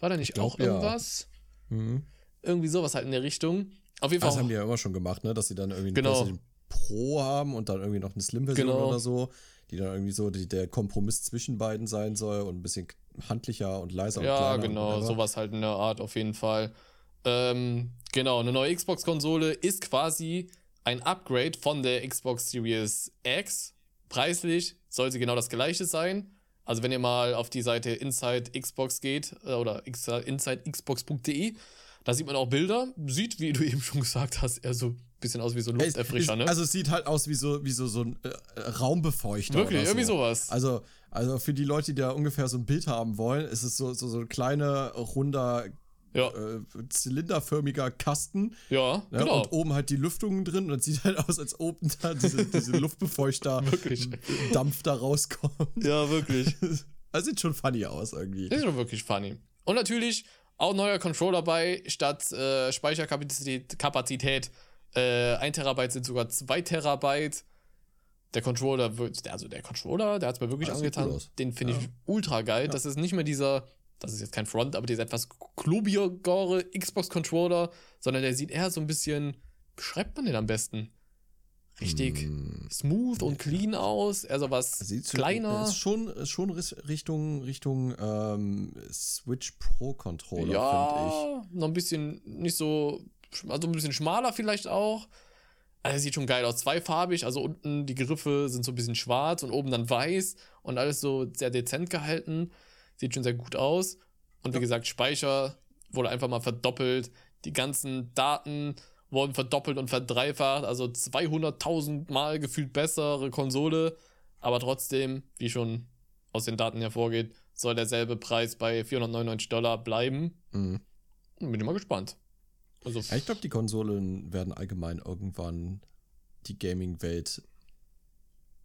War da nicht glaub, auch irgendwas? Ja. Mhm. Irgendwie sowas halt in der Richtung. Auf jeden Fall. Das haben die ja immer schon gemacht, ne? Dass sie dann irgendwie genau. ein Pro haben und dann irgendwie noch eine Slim-Version genau. oder so, die dann irgendwie so die, der Kompromiss zwischen beiden sein soll und ein bisschen handlicher und leiser ja, und genau, sowas halt in der Art auf jeden Fall. Ähm, genau, eine neue Xbox-Konsole ist quasi ein Upgrade von der Xbox Series X. Preislich soll sie genau das gleiche sein. Also wenn ihr mal auf die Seite Inside Xbox geht äh, oder insidexbox.de, da sieht man auch Bilder, sieht, wie du eben schon gesagt hast, eher so ein bisschen aus wie so ein Lufterfrischer, ne? Also es sieht halt aus wie so, wie so, so ein äh, Raumbefeuchter. Wirklich, so. irgendwie sowas. Also, also für die Leute, die da ungefähr so ein Bild haben wollen, ist es so, so, so ein kleiner, runder ja. äh, zylinderförmiger Kasten. Ja, ne? genau. Und oben halt die Lüftungen drin und es sieht halt aus, als oben da diese, diese Luftbefeuchter Dampf da rauskommt. Ja, wirklich. Das sieht schon funny aus irgendwie. Das ist schon wirklich funny. Und natürlich auch neuer Controller bei, statt äh, Speicherkapazität Kapazität, äh, 1 Terabyte sind sogar 2 Terabyte. Der Controller wird, also der Controller, der hat es mir wirklich das angetan. Den finde ja. ich ultra geil. Ja. Das ist nicht mehr dieser, das ist jetzt kein Front, aber dieser etwas klubigere Xbox-Controller, sondern der sieht eher so ein bisschen, beschreibt man den am besten? Richtig mm. smooth und clean aus. Also was Sieht kleiner. Ist schon, ist schon Richtung, Richtung ähm, Switch Pro Controller, ja, finde ich. Noch ein bisschen nicht so, also ein bisschen schmaler vielleicht auch. Also sieht schon geil aus. Zweifarbig, also unten die Griffe sind so ein bisschen schwarz und oben dann weiß und alles so sehr dezent gehalten. Sieht schon sehr gut aus. Und wie ja. gesagt, Speicher wurde einfach mal verdoppelt. Die ganzen Daten wurden verdoppelt und verdreifacht, also 200.000 Mal gefühlt bessere Konsole, aber trotzdem, wie schon aus den Daten hervorgeht, soll derselbe Preis bei 499 Dollar bleiben. Mhm. Bin ich mal gespannt. Also ja, ich glaube, die Konsolen werden allgemein irgendwann die Gaming-Welt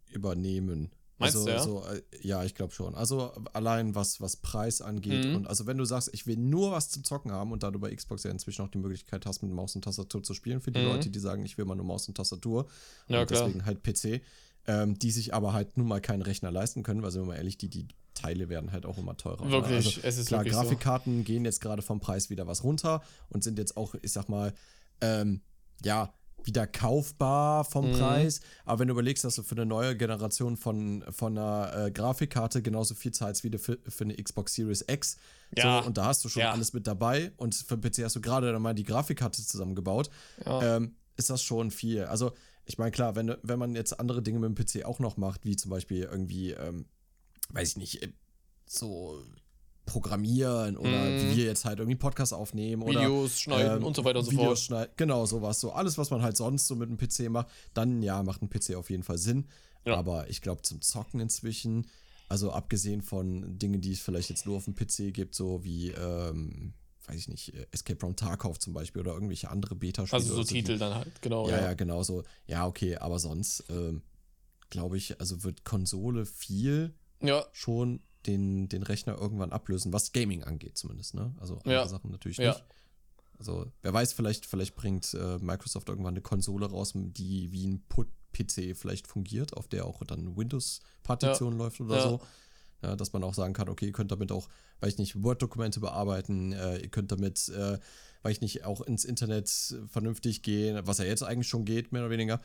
übernehmen. Meinst also, du, ja? So, äh, ja, ich glaube schon. Also allein was, was Preis angeht. Mhm. Und also wenn du sagst, ich will nur was zum Zocken haben und da du bei Xbox ja inzwischen auch die Möglichkeit hast, mit Maus und Tastatur zu spielen, für die mhm. Leute, die sagen, ich will mal nur Maus und Tastatur ja, und klar. deswegen halt PC, ähm, die sich aber halt nun mal keinen Rechner leisten können, weil sind wir mal ehrlich, die, die Teile werden halt auch immer teurer. Wirklich, also, es ist klar, wirklich Grafikkarten so. gehen jetzt gerade vom Preis wieder was runter und sind jetzt auch, ich sag mal, ähm, ja, wieder kaufbar vom mhm. Preis. Aber wenn du überlegst, dass du für eine neue Generation von, von einer äh, Grafikkarte genauso viel zahlst wie für, für eine Xbox Series X. Ja. So, und da hast du schon ja. alles mit dabei. Und für PC hast du gerade dann mal die Grafikkarte zusammengebaut. Ja. Ähm, ist das schon viel. Also, ich meine, klar, wenn, wenn man jetzt andere Dinge mit dem PC auch noch macht, wie zum Beispiel irgendwie, ähm, weiß ich nicht, äh, so programmieren oder mm. wie wir jetzt halt irgendwie Podcast aufnehmen oder Videos schneiden ähm, und so weiter und so Videos fort. Schneiden, genau, sowas. So alles, was man halt sonst so mit einem PC macht, dann ja, macht ein PC auf jeden Fall Sinn. Ja. Aber ich glaube, zum Zocken inzwischen, also abgesehen von Dingen, die es vielleicht jetzt nur auf dem PC gibt, so wie, ähm, weiß ich nicht, Escape from Tarkov zum Beispiel oder irgendwelche andere Beta-Spiele. Also so Titel die, dann halt, genau. Ja, ja, ja, genau so. Ja, okay, aber sonst, ähm, glaube ich, also wird Konsole viel ja. schon den, den Rechner irgendwann ablösen, was Gaming angeht zumindest, ne? Also andere ja. Sachen natürlich ja. nicht. Also, wer weiß, vielleicht, vielleicht bringt äh, Microsoft irgendwann eine Konsole raus, die wie ein Put-PC vielleicht fungiert, auf der auch dann Windows-Partition ja. läuft oder so. Ja, dass man auch sagen kann, okay, ihr könnt damit auch, weiß ich nicht, Word-Dokumente bearbeiten, äh, ihr könnt damit, äh, weiß ich nicht, auch ins Internet vernünftig gehen, was ja jetzt eigentlich schon geht, mehr oder weniger.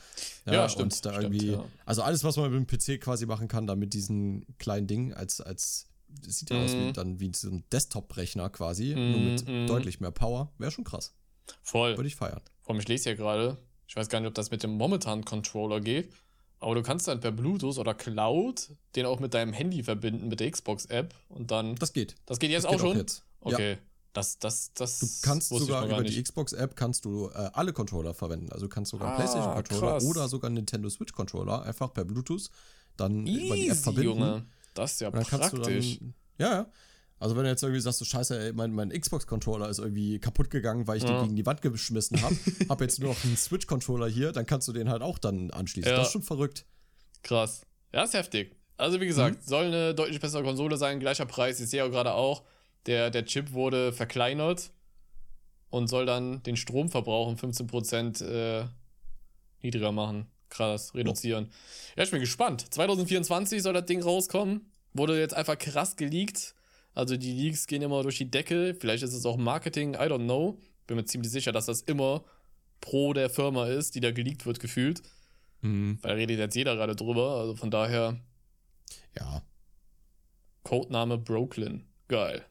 Ja, ja stimmt. Und da stimmt, irgendwie, ja. also alles, was man mit dem PC quasi machen kann, da mit diesen kleinen Dingen als, als sieht ja Mhm. aus wie dann wie so ein Desktop-Rechner quasi, Mhm, nur mit mhm. deutlich mehr Power, wäre schon krass. Voll. Würde ich feiern. Vor allem, ich lese ja gerade, ich weiß gar nicht, ob das mit dem momentanen Controller geht, aber du kannst dann per Bluetooth oder Cloud den auch mit deinem Handy verbinden, mit der Xbox-App und dann. Das geht. Das geht jetzt Das auch geht schon? jetzt. Okay. Das, das, das. Du kannst sogar über die nicht. Xbox-App kannst du äh, alle Controller verwenden. Also du kannst sogar einen Ah, PlayStation-Controller oder sogar einen Nintendo Switch-Controller einfach per Bluetooth dann über die App Easy, verbinden. Junge. Das ist ja praktisch. dann. Ja, ja. Also wenn du jetzt irgendwie sagst, so scheiße, ey, mein, mein Xbox-Controller ist irgendwie kaputt gegangen, weil ich Ja. den gegen die Wand geschmissen habe, hab jetzt nur noch einen Switch-Controller hier, dann kannst du den halt auch dann anschließen. Ja. Das ist schon verrückt. Krass. Ja, ist heftig. Also, wie Mhm. gesagt, soll eine deutlich bessere Konsole sein, gleicher Preis. Ich sehe ja gerade auch, der, der Chip wurde verkleinert und soll dann den Stromverbrauch um 15% äh, niedriger machen. Krass, reduzieren. Ja, ich bin gespannt. 2024 soll das Ding rauskommen. Wurde jetzt einfach krass geleakt. Also die Leaks gehen immer durch die Decke. Vielleicht ist es auch Marketing, I don't know. Bin mir ziemlich sicher, dass das immer pro der Firma ist, die da geleakt wird, gefühlt. Mhm. Weil da redet jetzt jeder gerade drüber. Also von daher, Ja. Codename Brooklyn. Geil.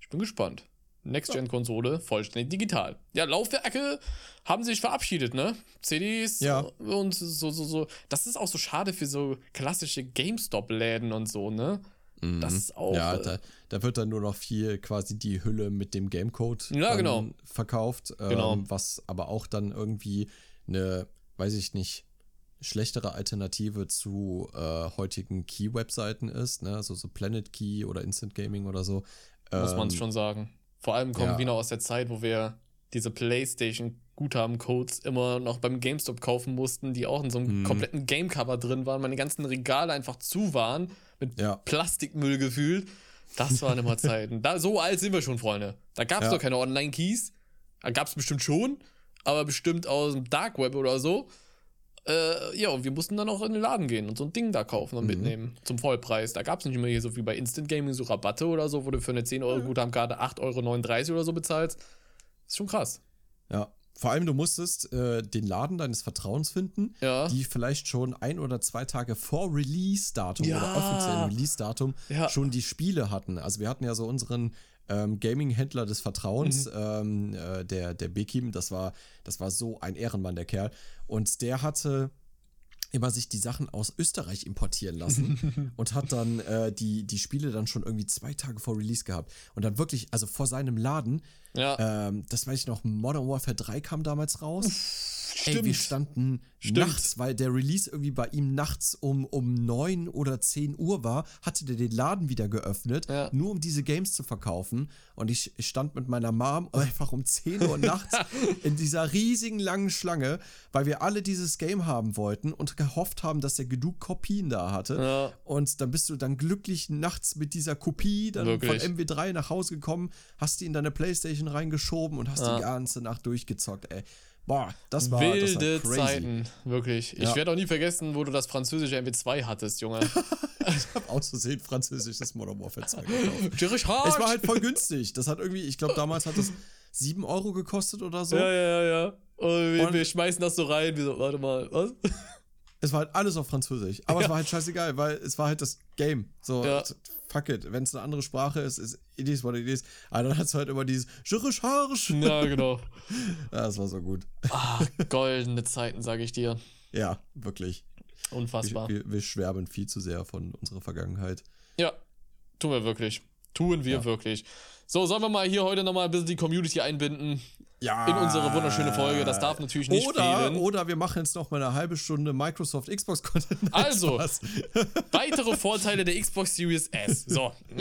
Ich bin gespannt. Next-Gen-Konsole, vollständig digital. Ja, Laufwerke haben sich verabschiedet, ne? CDs Ja. und so, so, so. Das ist auch so schade für so klassische GameStop-Läden und so, ne? Mhm. Das ist auch. Ja, äh, da, da wird dann nur noch viel quasi die Hülle mit dem Gamecode Ja, dann genau. verkauft. Ähm, Genau. Was aber auch dann irgendwie eine, weiß ich nicht, schlechtere Alternative zu äh, heutigen Key-Webseiten ist, ne? Also so Planet Key oder Instant Gaming oder so. muss man Ähm, schon sagen. Vor allem kommen ja. wir noch aus der Zeit, wo wir diese PlayStation-Guthaben-Codes immer noch beim GameStop kaufen mussten, die auch in so einem Mhm. kompletten Gamecover drin waren, meine ganzen Regale einfach zu waren, mit Ja. Plastikmüll gefühlt. Das waren immer Zeiten. Da, so alt sind wir schon, Freunde. Da gab es Ja. doch keine Online-Keys. Da gab es bestimmt schon, aber bestimmt aus dem Dark Web oder so. Äh, ja, und wir mussten dann auch in den Laden gehen und so ein Ding da kaufen und Mhm. mitnehmen. Zum Vollpreis. Da gab es nicht mehr hier so wie bei Instant Gaming so Rabatte oder so, wo du für eine 10 Euro Guthabenkarte 8,39 Euro oder so bezahlst. ist schon krass. Ja. Vor allem, du musstest äh, den Laden deines Vertrauens finden, Ja. die vielleicht schon ein oder zwei Tage vor Release-Datum Ja. oder offiziellen Release-Datum Ja. schon die Spiele hatten. Also wir hatten ja so unseren ähm, Gaming-Händler des Vertrauens, Mhm. ähm, äh, der, der Bekim, das war, das war so ein Ehrenmann, der Kerl. Und der hatte immer sich die Sachen aus Österreich importieren lassen und hat dann äh, die, die Spiele dann schon irgendwie zwei Tage vor Release gehabt. Und dann wirklich, also vor seinem Laden, Ja. ähm, das weiß ich noch, Modern Warfare 3 kam damals raus. Ey, wir Stimmt. standen Stimmt. nachts, weil der Release irgendwie bei ihm nachts um, um 9 oder 10 Uhr war, hatte der den Laden wieder geöffnet, Ja. nur um diese Games zu verkaufen. Und ich, ich stand mit meiner Mom einfach um 10 Uhr nachts in dieser riesigen langen Schlange, weil wir alle dieses Game haben wollten und gehofft haben, dass er genug Kopien da hatte. Ja. Und dann bist du dann glücklich nachts mit dieser Kopie dann Wirklich. von MW3 nach Hause gekommen, hast die in deine Playstation reingeschoben und hast Ja. die ganze Nacht durchgezockt, ey. Boah, das war, das war Wilde. Zeiten, wirklich. Ich Ja. werde auch nie vergessen, wo du das französische MW2 hattest, Junge. Ich habe aus Versehen französisches Modern Warfare 2 gekauft. Es war halt voll günstig. Das hat irgendwie, ich glaube, damals hat es 7 Euro gekostet oder so. Ja, ja, ja, ja. Und wir, Und- wir schmeißen das so rein. Wir so, warte mal, was? Es war halt alles auf Französisch. Aber es war halt scheißegal, weil es war halt das Game. So, Ja. Fuck it. Wenn es eine andere Sprache ist, ist it is what it is. Aber dann hat es halt immer dieses Schirisch Harsch. Ja, genau. Ja, das war so gut. Ah, goldene Zeiten, sage ich dir. Ja, wirklich. Wir, Unfassbar. wir, wir schwärmen viel zu sehr von unserer Vergangenheit. Ja, tun wir wirklich. Tun wir wirklich. So, sollen wir mal hier heute nochmal ein bisschen die Community einbinden? Ja. In unsere wunderschöne Folge. Das darf natürlich nicht oder, fehlen. Oder wir machen jetzt noch mal eine halbe Stunde Microsoft Xbox Content. Also. Weitere Vorteile der Xbox Series S. So.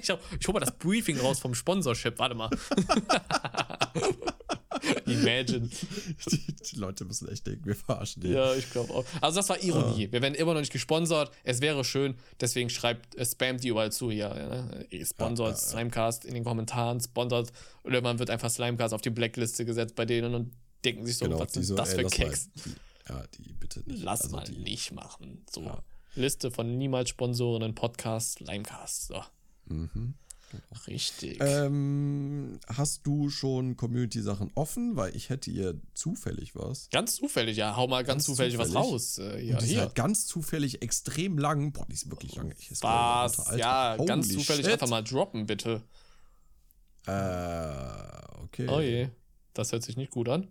Ich, hab, ich hol mal das Briefing raus vom Sponsorship. Warte mal. Imagine. Die, die Leute müssen echt denken, wir verarschen die. Ja, ich glaube auch. Also das war Ironie. Wir werden immer noch nicht gesponsert. Es wäre schön. Deswegen schreibt, spamt die überall zu hier. Ne? Sponsort Ja, ja. Slimecast in den Kommentaren, sponsert. Oder man wird einfach Slimecast auf die Blackliste gesetzt bei denen und denken sich so, Genau, was ist so, das ey, für Keks? Ja, die bitte nicht. Lass Also mal die, nicht machen. So. Ja. Liste von niemals Sponsoren in Podcast, Slimecast. So. Mhm. Richtig. Ähm, hast du schon Community-Sachen offen? Weil ich hätte hier zufällig was. ganz zufällig, ja. Hau mal ganz, Ganz zufällig, was zufällig. raus. Äh, ja, die ist hier. halt ganz zufällig extrem lang. Boah, die ist wirklich lang. Ich Was? Alter. Ja, ganz Holy zufällig shit. einfach mal droppen, bitte. Äh, okay. Oh je, das hört sich nicht gut an.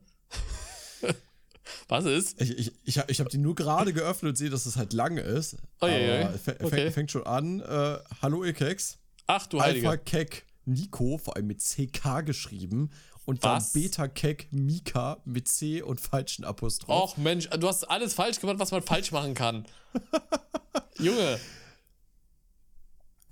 Was ist? Ich, ich, ich habe ich hab die nur gerade geöffnet und sehe, dass es halt lang ist. Oh je, je. Okay. fängt, fängt schon an. Äh, Hallo Ekex. Ach du Alpha Heiliger. Kek Nico, vor allem mit CK geschrieben. Und dann Was? Beta Kek Mika mit C und falschen Apostroph. Och Mensch, du hast alles falsch gemacht, was man falsch machen kann. Junge.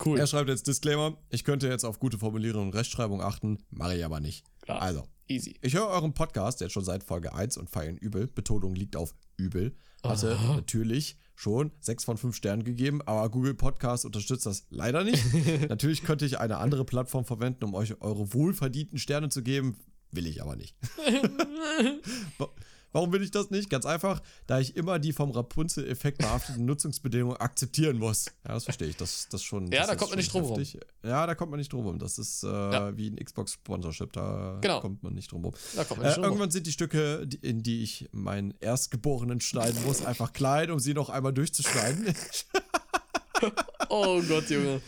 Cool. Er schreibt jetzt Disclaimer, ich könnte jetzt auf gute Formulierung und Rechtschreibung achten, mache ich aber nicht. Klar. Also, Easy. ich höre euren Podcast jetzt schon seit Folge 1 und feiern übel. Betonung liegt auf übel. Hatte natürlich schon 6 von 5 Sternen gegeben, aber Google Podcast unterstützt das leider nicht. natürlich könnte ich eine andere Plattform verwenden, um euch eure wohlverdienten Sterne zu geben. Will ich aber nicht. Wa- Warum will ich das nicht? Ganz einfach, da ich immer die vom Rapunzel-Effekt behafteten Nutzungsbedingungen akzeptieren muss. Ja, das verstehe ich. Das, das schon. Ja, das da kommt man nicht drum rum. heftig. Ja, da kommt man nicht drum rum. Das ist äh, wie ein Xbox-Sponsorship. Da Genau. kommt man nicht drum rum. Da kommt man Äh, nicht drum rum. irgendwann sind die Stücke, die, in die ich meinen Erstgeborenen schneiden muss, einfach klein, um sie noch einmal durchzuschneiden. Oh Gott, Junge.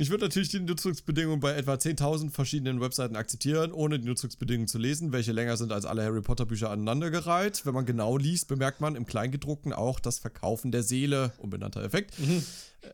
Ich würde natürlich die Nutzungsbedingungen bei etwa 10.000 verschiedenen Webseiten akzeptieren, ohne die Nutzungsbedingungen zu lesen, welche länger sind als alle Harry Potter Bücher aneinandergereiht. Wenn man genau liest, bemerkt man im Kleingedruckten auch das Verkaufen der Seele, unbenannter Effekt.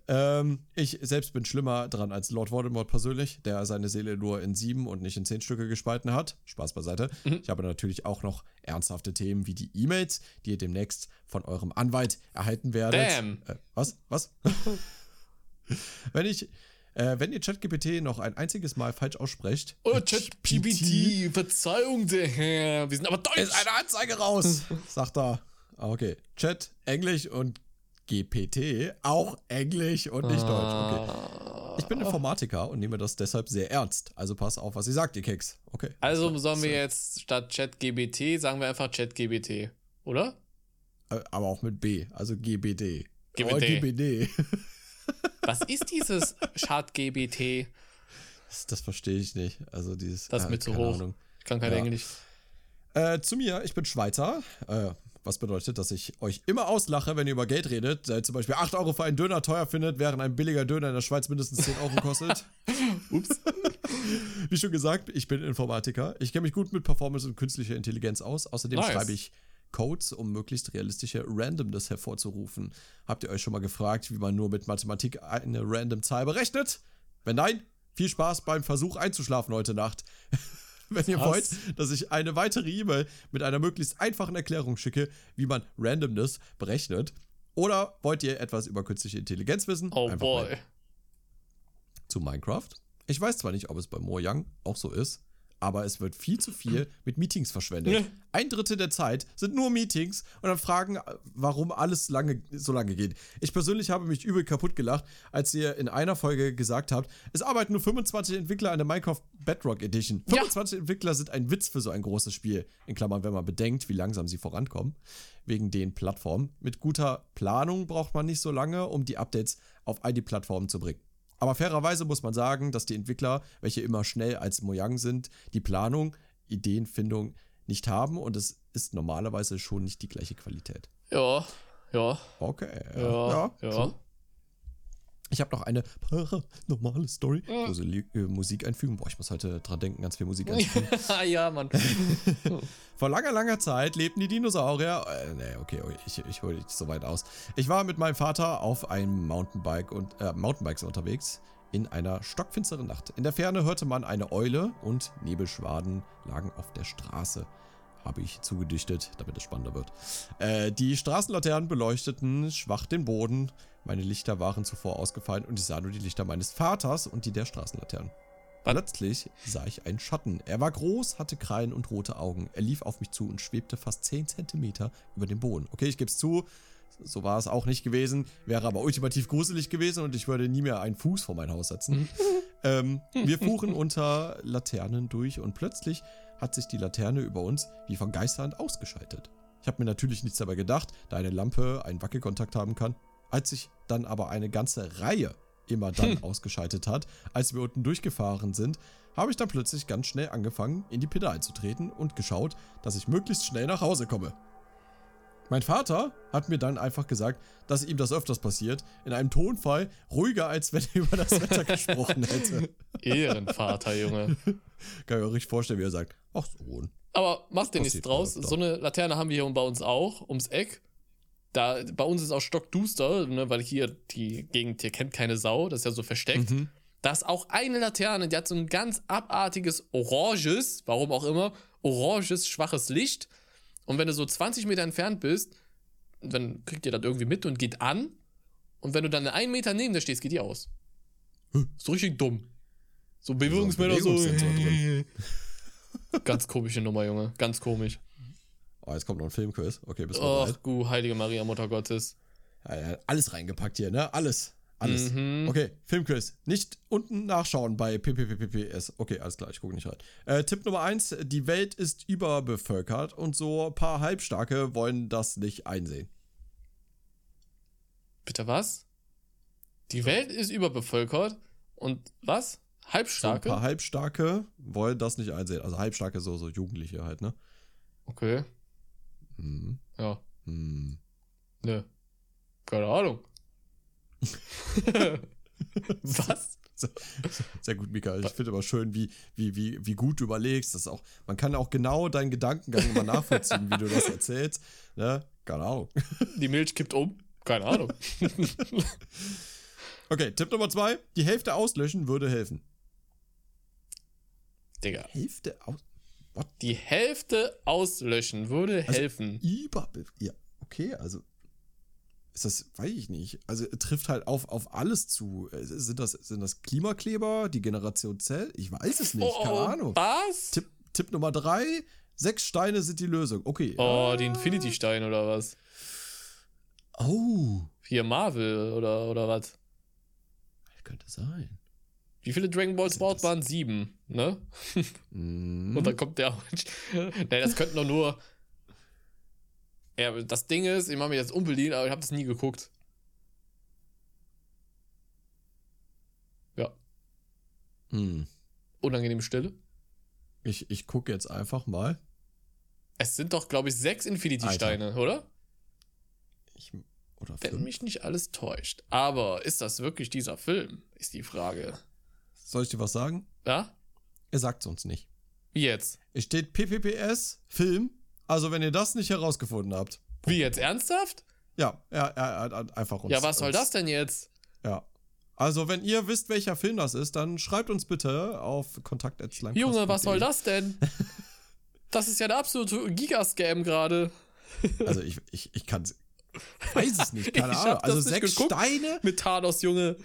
Ähm, ich selbst bin schlimmer dran als Lord Voldemort persönlich, der seine Seele nur in sieben und nicht in zehn Stücke gespalten hat. Spaß beiseite. Ich habe natürlich auch noch ernsthafte Themen wie die E-Mails, die ihr demnächst von eurem Anwalt erhalten werdet. Damn. Äh, was? Was? wenn ich, äh, wenn ihr ChatGPT noch ein einziges Mal falsch aussprecht, Oh, ChatGPT, Verzeihung, der Herr. Wir sind aber deutsch. ist eine Anzeige raus, sagt er. Ah, Okay, Chat, Englisch und GPT, auch Englisch und nicht Deutsch. Okay. Ah. Ich bin Informatiker und nehme das deshalb sehr ernst. Also pass auf, was ihr sagt, ihr Keks. Okay. Also sollen wir jetzt statt ChatGBT sagen wir einfach ChatGBT, oder? Äh, Aber auch mit B, also GBD. GBD. Oh, GBD. Was ist dieses ChatGBT? Das, das verstehe ich nicht. Also dieses. Das ist äh, mir zu hoch. Ahnung. Ich kann kein Ja. Englisch. Äh, zu mir, ich bin Schweizer. Äh, was bedeutet, dass ich euch immer auslache, wenn ihr über Geld redet. Äh, zum Beispiel 8 Euro für einen Döner teuer findet, während ein billiger Döner in der Schweiz mindestens 10 Euro kostet. Ups. Wie schon gesagt, ich bin Informatiker. Ich kenne mich gut mit Performance und künstlicher Intelligenz aus. Außerdem Nice. schreibe ich Codes, um möglichst realistische Randomness hervorzurufen. Habt ihr euch schon mal gefragt, wie man nur mit Mathematik eine random Zahl berechnet? Wenn nein, viel Spaß beim Versuch einzuschlafen heute Nacht. Wenn ihr wollt, dass ich eine weitere E-Mail mit einer möglichst einfachen Erklärung schicke, wie man Randomness berechnet, oder wollt ihr etwas über künstliche Intelligenz wissen? Oh Einfach boy. zu Minecraft. Ich weiß zwar nicht, ob es bei Mojang auch so ist, aber es wird viel zu viel mit Meetings verschwendet. Ja. Ein Drittel der Zeit sind nur Meetings und dann fragen, warum alles lange, so lange geht. Ich persönlich habe mich übel kaputt gelacht, als ihr in einer Folge gesagt habt, es arbeiten nur 25 Entwickler an der Minecraft Bedrock Edition. Ja. 25 Entwickler sind ein Witz für so ein großes Spiel. In Klammern, wenn man bedenkt, wie langsam sie vorankommen. Wegen den Plattformen. Mit guter Planung braucht man nicht so lange, um die Updates auf all die Plattformen zu bringen. Aber fairerweise muss man sagen, dass die Entwickler, welche immer schnell als Mojang sind, die Planung, Ideenfindung nicht haben und es ist normalerweise schon nicht die gleiche Qualität. Ja, ja, Okay. ja, ja. true. Ich habe noch eine paranormale Story. Also Li- äh, Musik einfügen. Boah, ich muss heute dran denken, ganz viel Musik einfügen. ja, Mann. Vor langer, langer Zeit lebten die Dinosaurier. Äh, nee, okay, okay, ich, ich hole nicht so weit aus. Ich war mit meinem Vater auf einem Mountainbike und äh, Mountainbikes unterwegs in einer stockfinsteren Nacht. In der Ferne hörte man eine Eule und Nebelschwaden lagen auf der Straße. Habe ich zugedichtet, damit es spannender wird. Äh, die Straßenlaternen beleuchteten schwach den Boden. Meine Lichter waren zuvor ausgefallen und ich sah nur die Lichter meines Vaters und die der Straßenlaternen. Plötzlich sah ich einen Schatten. Er war groß, hatte Krallen und rote Augen. Er lief auf mich zu und schwebte fast 10 Zentimeter über dem Boden. Okay, ich gebe es zu, so war es auch nicht gewesen. Wäre aber ultimativ gruselig gewesen und ich würde nie mehr einen Fuß vor mein Haus setzen. ähm, wir fuhren unter Laternen durch und plötzlich hat sich die Laterne über uns wie von Geisterhand ausgeschaltet. Ich habe mir natürlich nichts dabei gedacht, da eine Lampe einen Wackelkontakt haben kann. Als sich dann aber eine ganze Reihe immer dann ausgeschaltet hat, als wir unten durchgefahren sind, habe ich dann plötzlich ganz schnell angefangen, in die Pedale zu treten und geschaut, dass ich möglichst schnell nach Hause komme. Mein Vater hat mir dann einfach gesagt, dass ihm das öfters passiert, in einem Tonfall ruhiger, als wenn er über das Wetter gesprochen hätte. Ehrenvater, Junge. Kann ich mir richtig vorstellen, wie er sagt, ach Sohn. Aber mach dir nichts draus. So eine Laterne haben wir hier bei uns auch, ums Eck. Da, bei uns ist auch stockduster, ne, weil hier die Gegend hier kennt keine Sau, das ist ja so versteckt. Mhm. Da ist auch eine Laterne, die hat so ein ganz abartiges oranges, warum auch immer, oranges, schwaches Licht. Und wenn du so 20 Meter entfernt bist, dann kriegt ihr das irgendwie mit und geht an. Und wenn du dann einen Meter neben der stehst, geht die aus. Ist richtig dumm. So Bewegungsmelder so. Bewegungssensor drin. Ganz komische Nummer, Junge. Ganz komisch. Oh, jetzt kommt noch ein Filmquiz. Okay, bist du Och, bereit? du heilige Maria, Mutter Gottes. Ja, ja, alles reingepackt hier, ne? Alles. Alles. Mhm. Okay, Filmquiz. Nicht unten nachschauen bei PPPPS. Okay, alles klar, ich gucke nicht rein. Äh, Tipp Nummer eins: Die Welt ist überbevölkert und so ein paar Halbstarke wollen das nicht einsehen. Bitte was? Die Welt ist überbevölkert und was? So ein Halbstarke? paar Halbstarke wollen das nicht einsehen. Also Halbstarke, so, so Jugendliche halt, ne? okay. Hm. Ja. Hm. Ne. Keine Ahnung. was? Sehr gut, Mika. Ich finde aber schön, wie, wie, wie, wie gut du überlegst. Das auch, man kann auch genau deinen Gedankengang immer nachvollziehen, wie du das erzählst. Ne? Keine Ahnung. Die Milch kippt um? Keine Ahnung. Okay, Tipp Nummer zwei. Die Hälfte auslöschen würde helfen. Digga. Hälfte aus. What? Die Hälfte auslöschen würde Also- helfen. Über. Ja, okay, also. Ist das, weiß ich nicht. Also trifft halt auf, auf alles zu. Sind das, sind das Klimakleber, die Generation Zell? Ich weiß es nicht, keine Ahnung. Oh, Was? Tipp, Tipp Nummer drei. Sechs Steine sind die Lösung. Okay. Oh, die Infinity-Stein oder was? Oh. Hier Marvel oder, oder was? Könnte sein. Wie viele Dragon Ball sind Sports das? waren? Sieben, ne? Mhm. Und dann kommt der. nee, das könnten doch nur. Ja, das Ding ist, ich mache mich jetzt unbeliebt, aber ich habe das nie geguckt. Ja, Hm. unangenehme Stille. Ich, ich gucke jetzt einfach mal. Es sind doch, glaube ich, sechs Infinity-Steine, oder? Ich, oder Wenn mich nicht alles täuscht. Aber ist das wirklich dieser Film? Ist die Frage. Soll ich dir was sagen? Ja? Er sagt es uns nicht. Wie jetzt? Es steht PPPS, Film Also, wenn ihr das nicht herausgefunden habt. Wie jetzt ernsthaft? Ja, er, er hat einfach uns. Ja, was soll uns, das denn jetzt? Ja. Also, wenn ihr wisst, welcher Film das ist, dann schreibt uns bitte auf kontakt Junge, was soll das denn? das ist ja der absolute Gigascam gerade. Also, ich, ich, ich kann Weiß es nicht, keine Ahnung. Also, sechs geguckt. Steine. Mit Thanos, Junge.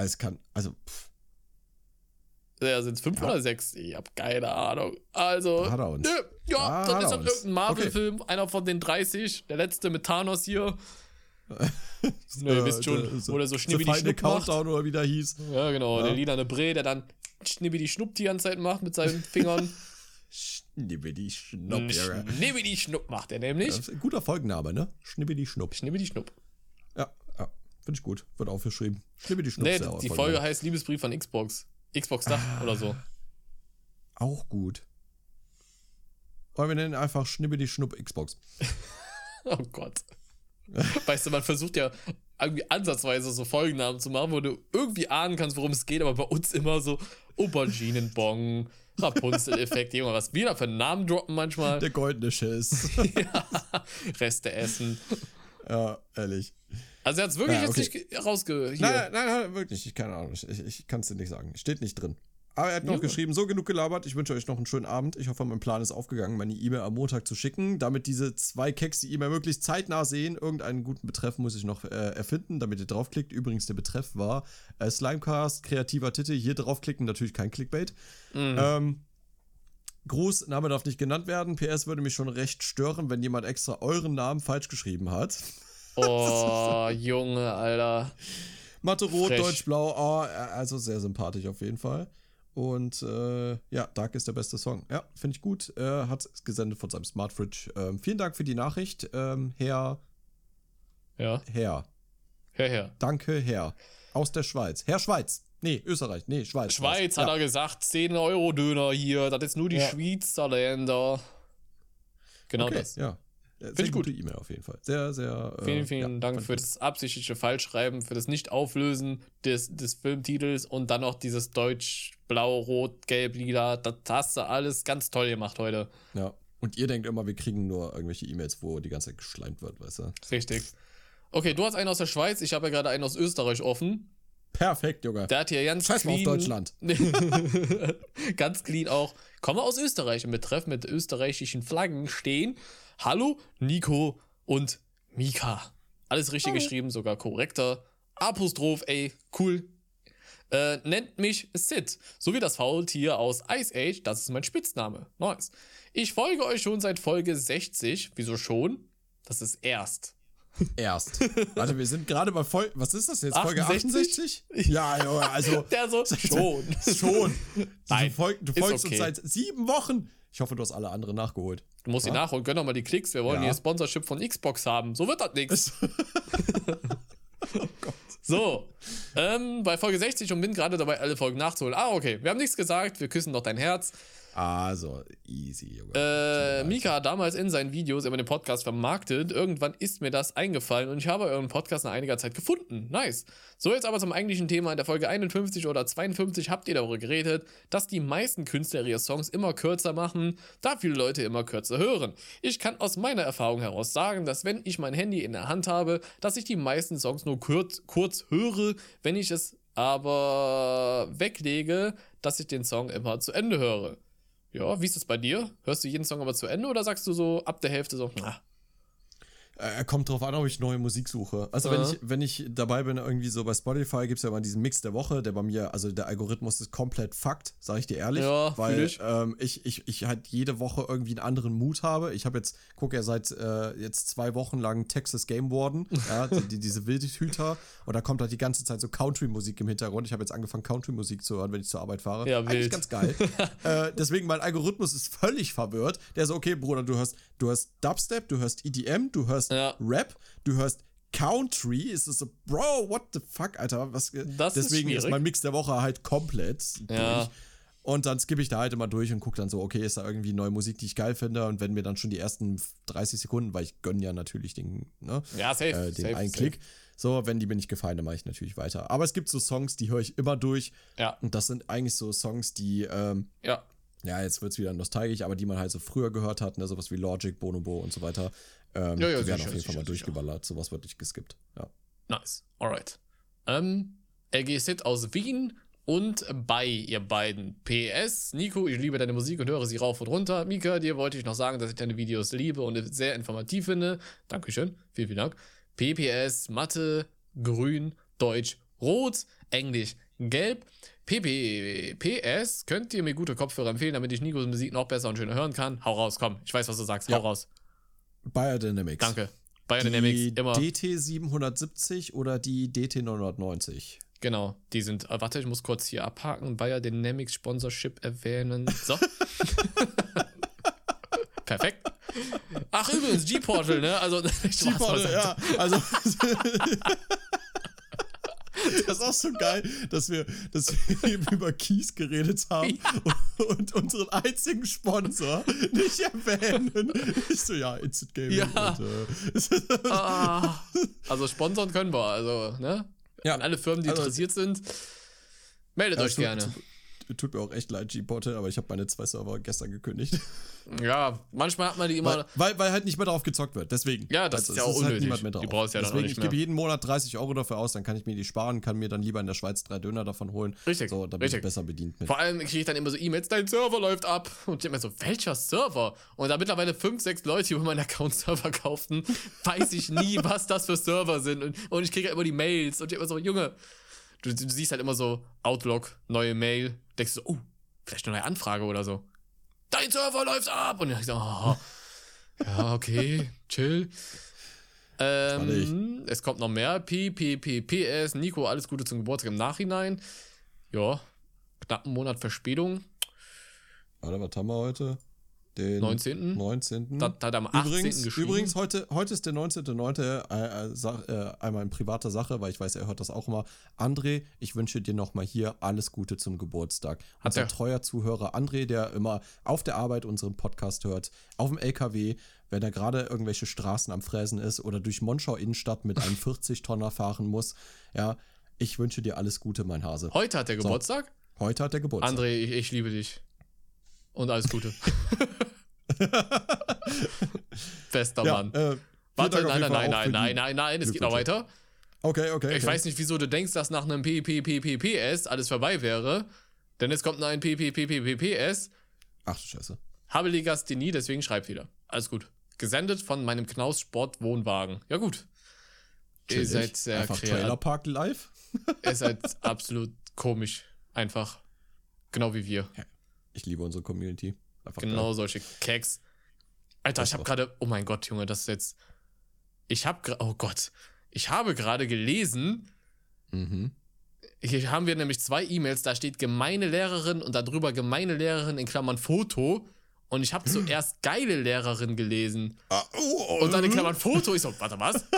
Also, es kann, also, pff. Ja, sind es fünf ja. oder sechs? Ich hab keine Ahnung. Also. Nö, ja, da das ist doch irgendein Marvel-Film, okay. einer von den 30, der letzte mit Thanos hier. Nö, ihr wisst schon, wo der so schnibbidi schnupp Countdown oder wie der hieß. Ja, genau, ja. der lila eine Bre, der dann schnibbidi schnupp die ganze Zeit macht mit seinen Fingern. schnibbidi schnupp. Schnibbidi schnupp macht er nämlich. Guter Folgenname, ne? Schnibbidi schnupp. Schnibbidi schnupp. Finde ich gut. Wird aufgeschrieben. Schnibbidi schnupp. Nee, die Folge heißt Liebesbrief von Xbox. Xbox Dach ah, oder so. Auch gut. Wollen wir nennen einfach Schnibbidi Schnupp Xbox. oh Gott. weißt du, man versucht ja irgendwie ansatzweise so Folgennamen zu machen, wo du irgendwie ahnen kannst, worum es geht, aber bei uns immer so Auberginenbong, Rapunzel-Effekt, Junge, was wir da für Namen droppen manchmal. Der goldene Schiss. ja, Reste essen. Ja, ehrlich. Also er hat es wirklich ja, okay. jetzt nicht rausge... Nein, nein, nein, wirklich nicht, keine Ahnung. Ich, ich kann es dir nicht sagen. Steht nicht drin. Aber er hat noch ja. geschrieben, so genug gelabert. Ich wünsche euch noch einen schönen Abend. Ich hoffe, mein Plan ist aufgegangen, meine E-Mail am Montag zu schicken. Damit diese zwei Keks die E-Mail möglichst zeitnah sehen. Irgendeinen guten Betreff muss ich noch äh, erfinden, damit ihr draufklickt. Übrigens, der Betreff war äh, Slimecast, kreativer Titel. Hier draufklicken, natürlich kein Clickbait. Mhm. Ähm, Gruß, Name darf nicht genannt werden. PS würde mich schon recht stören, wenn jemand extra euren Namen falsch geschrieben hat. Oh, Junge, Alter. Mathe Rot, Deutsch Blau. Oh, also sehr sympathisch auf jeden Fall. Und äh, ja, Dark ist der beste Song. Ja, finde ich gut. Er hat es gesendet von seinem Smart Fridge. Ähm, vielen Dank für die Nachricht, ähm, Herr. Ja. Herr. Herr, Herr. Danke, Herr. Aus der Schweiz. Herr Schweiz. Nee, Österreich. Nee, Schweiz. Schweiz, hat ja. er gesagt. 10 Euro Döner hier. Das ist nur die ja. Schweizer Länder. Genau okay, das. Ja. Finde ich gute E-Mail auf jeden Fall. Sehr, sehr. Äh, vielen, vielen ja, Dank für das absichtliche Falschschreiben, für das Nicht-Auflösen des, des Filmtitels und dann noch dieses Deutsch, Blau, Rot, Gelb, Lila. Das hast du alles ganz toll gemacht heute. Ja. Und ihr denkt immer, wir kriegen nur irgendwelche E-Mails, wo die ganze Zeit geschleimt wird, weißt du? Richtig. Okay, du hast einen aus der Schweiz, ich habe ja gerade einen aus Österreich offen. Perfekt, Junge. Der hat hier ganz Scheiß clean. auf Deutschland. ganz clean auch. Komme aus Österreich im Betreff mit österreichischen Flaggen stehen. Hallo, Nico und Mika. Alles richtig Hallo. geschrieben, sogar korrekter. Apostroph, ey, cool. Äh, nennt mich Sid, so wie das Faultier aus Ice Age, das ist mein Spitzname. Nice. Ich folge euch schon seit Folge 60. Wieso schon? Das ist erst. Erst. Warte, wir sind gerade bei Folge. Was ist das jetzt? Folge 68? Ja, Junge, also. Der so. Schon. schon. Nein, du, folg, du folgst okay. uns seit sieben Wochen. Ich hoffe, du hast alle anderen nachgeholt. Du musst die nachholen, gönn doch mal die Klicks. Wir wollen ja. hier Sponsorship von Xbox haben. So wird das nichts. oh Gott. So, ähm, bei Folge 60 und bin gerade dabei, alle Folgen nachzuholen. Ah, okay, wir haben nichts gesagt, wir küssen doch dein Herz. Also, easy, Junge. Äh, Mika hat damals in seinen Videos immer den Podcast vermarktet. Irgendwann ist mir das eingefallen und ich habe euren Podcast nach einiger Zeit gefunden. Nice. So, jetzt aber zum eigentlichen Thema. In der Folge 51 oder 52 habt ihr darüber geredet, dass die meisten Künstler ihre Songs immer kürzer machen, da viele Leute immer kürzer hören. Ich kann aus meiner Erfahrung heraus sagen, dass wenn ich mein Handy in der Hand habe, dass ich die meisten Songs nur kurz, kurz höre, wenn ich es aber weglege, dass ich den Song immer zu Ende höre. Ja, wie ist es bei dir? Hörst du jeden Song aber zu Ende oder sagst du so ab der Hälfte so, na, äh, kommt drauf an, ob ich neue Musik suche. Also, uh wenn, ich, wenn ich dabei bin, irgendwie so bei Spotify gibt es ja immer diesen Mix der Woche, der bei mir, also der Algorithmus ist komplett fucked, sag ich dir ehrlich. Ja, weil ich. Ähm, ich, ich, ich halt jede Woche irgendwie einen anderen Mut habe. Ich habe jetzt, gucke ja seit äh, jetzt zwei Wochen lang Texas Game Warden, ja, die, diese Wildhüter. Und da kommt halt die ganze Zeit so Country-Musik im Hintergrund. Ich habe jetzt angefangen, Country-Musik zu hören, wenn ich zur Arbeit fahre. Ja, Eigentlich ganz geil. äh, deswegen, mein Algorithmus ist völlig verwirrt. Der ist so, okay, Bruder, du hörst, du hörst Dubstep, du hörst EDM, du hörst ja. Rap, du hörst Country, ist es so, Bro, what the fuck, Alter, was, das deswegen ist, ist, mein Mix der Woche halt komplett ja. durch. Und dann skippe ich da halt immer durch und gucke dann so, okay, ist da irgendwie neue Musik, die ich geil finde? Und wenn mir dann schon die ersten 30 Sekunden, weil ich gönne ja natürlich den, ne, ja, safe, äh, den safe, einen safe. Klick. So, wenn die mir nicht gefallen, dann mache ich natürlich weiter. Aber es gibt so Songs, die höre ich immer durch. Ja. Und das sind eigentlich so Songs, die, ähm, ja ja, jetzt wird es wieder nostalgisch, aber die man halt so früher gehört hat, ne, sowas wie Logic, Bonobo und so weiter, ähm, Ja, ja, die werden sicher, auf jeden sicher, Fall mal sicher. durchgeballert. Sowas wird nicht geskippt. Ja. Nice. Alright. Ähm, LG aus Wien und bei ihr beiden. PS, Nico, ich liebe deine Musik und höre sie rauf und runter. Mika, dir wollte ich noch sagen, dass ich deine Videos liebe und sehr informativ finde. Dankeschön. Vielen, vielen Dank. PPS, Mathe, Grün, Deutsch, Rot, Englisch, Gelb. PP, PS, könnt ihr mir gute Kopfhörer empfehlen, damit ich Nikos Musik noch besser und schöner hören kann? Hau raus, komm. Ich weiß, was du sagst. Hau Ja. raus. Biodynamics. Danke. Biodynamics, die immer. DT770 oder die DT990? Genau, die sind. Äh, warte, ich muss kurz hier abhaken. Bayer Dynamics Sponsorship erwähnen. So. Perfekt. Ach, übrigens, G-Portal, ne? Also, beiseite. ja, also. Das ist auch so geil, dass wir, dass wir eben über Keys geredet haben und, und unseren einzigen Sponsor nicht erwähnen. Ich so, ja, Instant Gaming. Ja. Und, äh, Ah, also, sponsern können wir. Also, ne? Ja, An alle Firmen, die also- interessiert sind, meldet Ja, euch gerne. Tut, tut mir auch echt leid, G-Portal, aber ich habe meine zwei Server gestern gekündigt. Ja, manchmal hat man die immer. Weil, weil, weil halt nicht mehr darauf gezockt wird. Deswegen. Ja, das ist ja auch halt unnötig. Die brauchst du ja dann auch Deswegen, nicht ich mehr. gebe jeden Monat 30 Euro dafür aus, dann kann ich mir die sparen, kann mir dann lieber in der Schweiz drei Döner davon holen. Richtig, So, da bin ich besser bedient mit. Vor allem kriege ich dann immer so E-Mails, dein Server läuft ab. Und ich denke mir so, welcher Server? Und da mittlerweile fünf, sechs Leute über meinen Account Server kauften, weiß ich nie, was das für Server sind. Und, und ich kriege ja immer die Mails und ich immer so, Junge, du, du siehst halt immer so Outlook, neue Mail, denkst du so, oh, vielleicht eine neue Anfrage oder so. Dein Server läuft ab! Und ich so, oh, ja, okay, chill. Ähm, es kommt noch mehr. P, P, P, PS. Nico, alles Gute zum Geburtstag im Nachhinein. Ja, knapp einen Monat Verspätung. Warte, was haben wir heute? Den 19.. 19. Das hat er am 18. Übrigens, geschrieben. übrigens heute, heute ist der 19.9. Äh, äh, äh, einmal in privater Sache, weil ich weiß, er hört das auch immer. André, ich wünsche dir nochmal hier alles Gute zum Geburtstag. Unser er. treuer Zuhörer André, der immer auf der Arbeit unseren Podcast hört, auf dem LKW, wenn er gerade irgendwelche Straßen am Fräsen ist oder durch Monschau Innenstadt mit einem 40-Tonner fahren muss. Ja, ich wünsche dir alles Gute, mein Hase. Heute hat er Geburtstag. Heute hat er Geburtstag. André, ich, ich liebe dich. Und alles Gute. Bester ja, Mann. äh, Warte, nein, nein, nein, nein, die- nein, nein, nein, es geht noch weiter. Okay, okay. Ich okay. weiß nicht, wieso du denkst, dass nach einem PPPPPS alles vorbei wäre. Denn es kommt noch ein PPPPPS. Ach du Scheiße. Habe Legasthenie, deswegen schreib wieder. Alles gut. Gesendet von meinem Knaus Sport Wohnwagen. Ja, gut. Ihr seid sehr Einfach live. Ihr seid absolut komisch. Einfach. Genau wie wir. Ich liebe unsere Community. Einfach Genau solche Keks. Alter, ich Das habe auch. gerade. Oh mein Gott, Junge, das ist jetzt. Ich habe. Oh Gott. Ich habe gerade gelesen. geil. Mhm. Hier haben wir nämlich zwei E-Mails. Da steht gemeine Lehrerin und darüber gemeine Lehrerin in Klammern Foto. Und ich habe zuerst geile Lehrerin gelesen. Ah, oh, Und dann in Klammern Foto. Ich so, warte, was?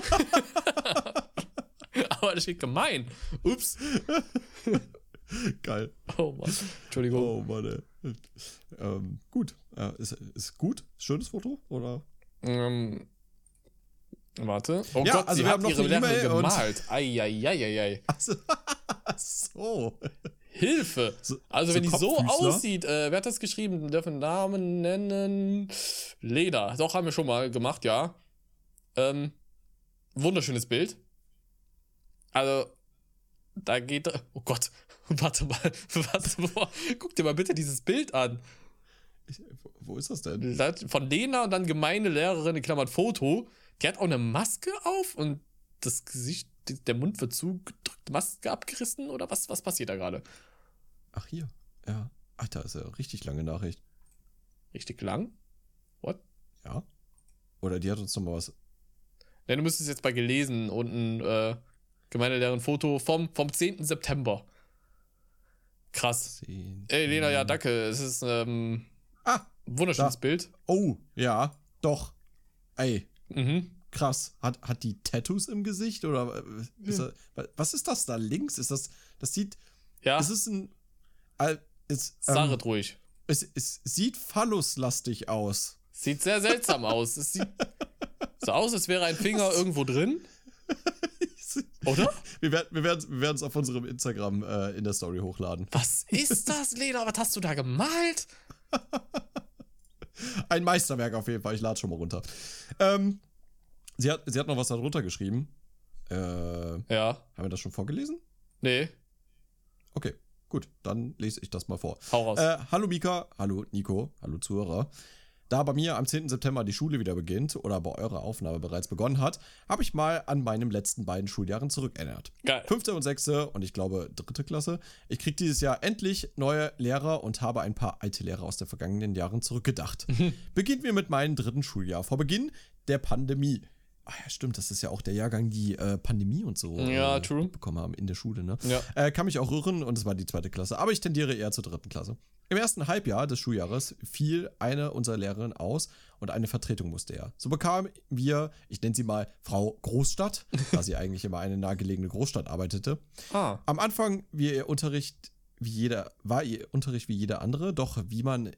Aber da steht gemein. Ups. Geil. Oh Mann. Entschuldigung. Oh Mann, ey. Ähm, gut. Äh, ist, ist gut? Schönes Foto? Oder? Ähm, warte. Oh Ja, Gott, also sie wir haben noch ihre Lehrerin gemalt. Eieieiei. Also, so. Hilfe. So- also, so wenn die so aussieht, äh, wer hat das geschrieben? Wir dürfen Namen nennen. Leder. Doch, haben wir schon mal gemacht, ja. Ähm, wunderschönes Bild. Also, da geht. Oh Gott. Warte mal. Was, wo, guck dir mal bitte dieses Bild an. Ich, wo- ist das denn? Von Lena und dann gemeine Lehrerin in Klammern Foto. Die hat auch eine Maske auf und das Gesicht, der Mund wird zugedrückt, Maske abgerissen oder was, was passiert da gerade? Ach, hier. Ja. Alter, ist ja eine richtig lange Nachricht. Richtig lang? What? Ja. Oder die hat uns noch mal was. Ne, du müsstest jetzt bei gelesen unten äh, gemeine Lehrerin Foto vom, vom 10. September. Krass. Ey, Lena, ja, danke. Es ist ähm, Ah. ein wunderschönes Da. Bild. Oh, ja. Doch. Ey, Mhm. krass. Hat, hat die Tattoos im Gesicht? Oder äh, ist Hm. das, was ist das da links? Ist das. Das sieht. Ja, Es ist ein. Äh, es, ähm, ruhig. es, es sieht phalluslastig aus. Sieht sehr seltsam aus. Es sieht so aus, als wäre ein Finger irgendwo drin. Oder? Wir werden wir werden wir werden es auf unserem Instagram äh, in der Story hochladen. Was ist das, Lena? Was hast du da gemalt? Ein Meisterwerk auf jeden Fall. Ich lade schon mal runter. Ähm, sie, hat, sie hat noch was darunter geschrieben. Äh, Ja. haben wir das schon vorgelesen? Nee. Okay, gut. Dann lese ich das mal vor. Hau raus. Äh, hallo Mika, hallo Nico, hallo Zuhörer. Da bei mir am 10. September die Schule wieder beginnt oder bei eurer Aufnahme bereits begonnen hat, habe ich mal an meinen letzten beiden Schuljahren zurückerinnert. Geil. Fünfte und sechste und ich glaube dritte Klasse. Ich kriege dieses Jahr endlich neue Lehrer und habe ein paar alte Lehrer aus den vergangenen Jahren zurückgedacht. Beginnen wir mit meinem dritten Schuljahr vor Beginn der Pandemie. Ah ja, stimmt, das ist ja auch der Jahrgang, die äh, Pandemie und so Ja, äh, true. bekommen haben in der Schule, ne? Ja. Äh, kann mich auch rühren und es war die zweite Klasse, aber ich tendiere eher zur dritten Klasse. Im ersten Halbjahr des Schuljahres fiel eine unserer Lehrerinnen aus und eine Vertretung musste er. So bekamen wir, ich nenne sie mal Frau Großstadt, da sie eigentlich immer eine nahegelegene Großstadt arbeitete. Ah. Am Anfang wie ihr Unterricht wie jeder, war ihr Unterricht wie jeder andere, doch wie man,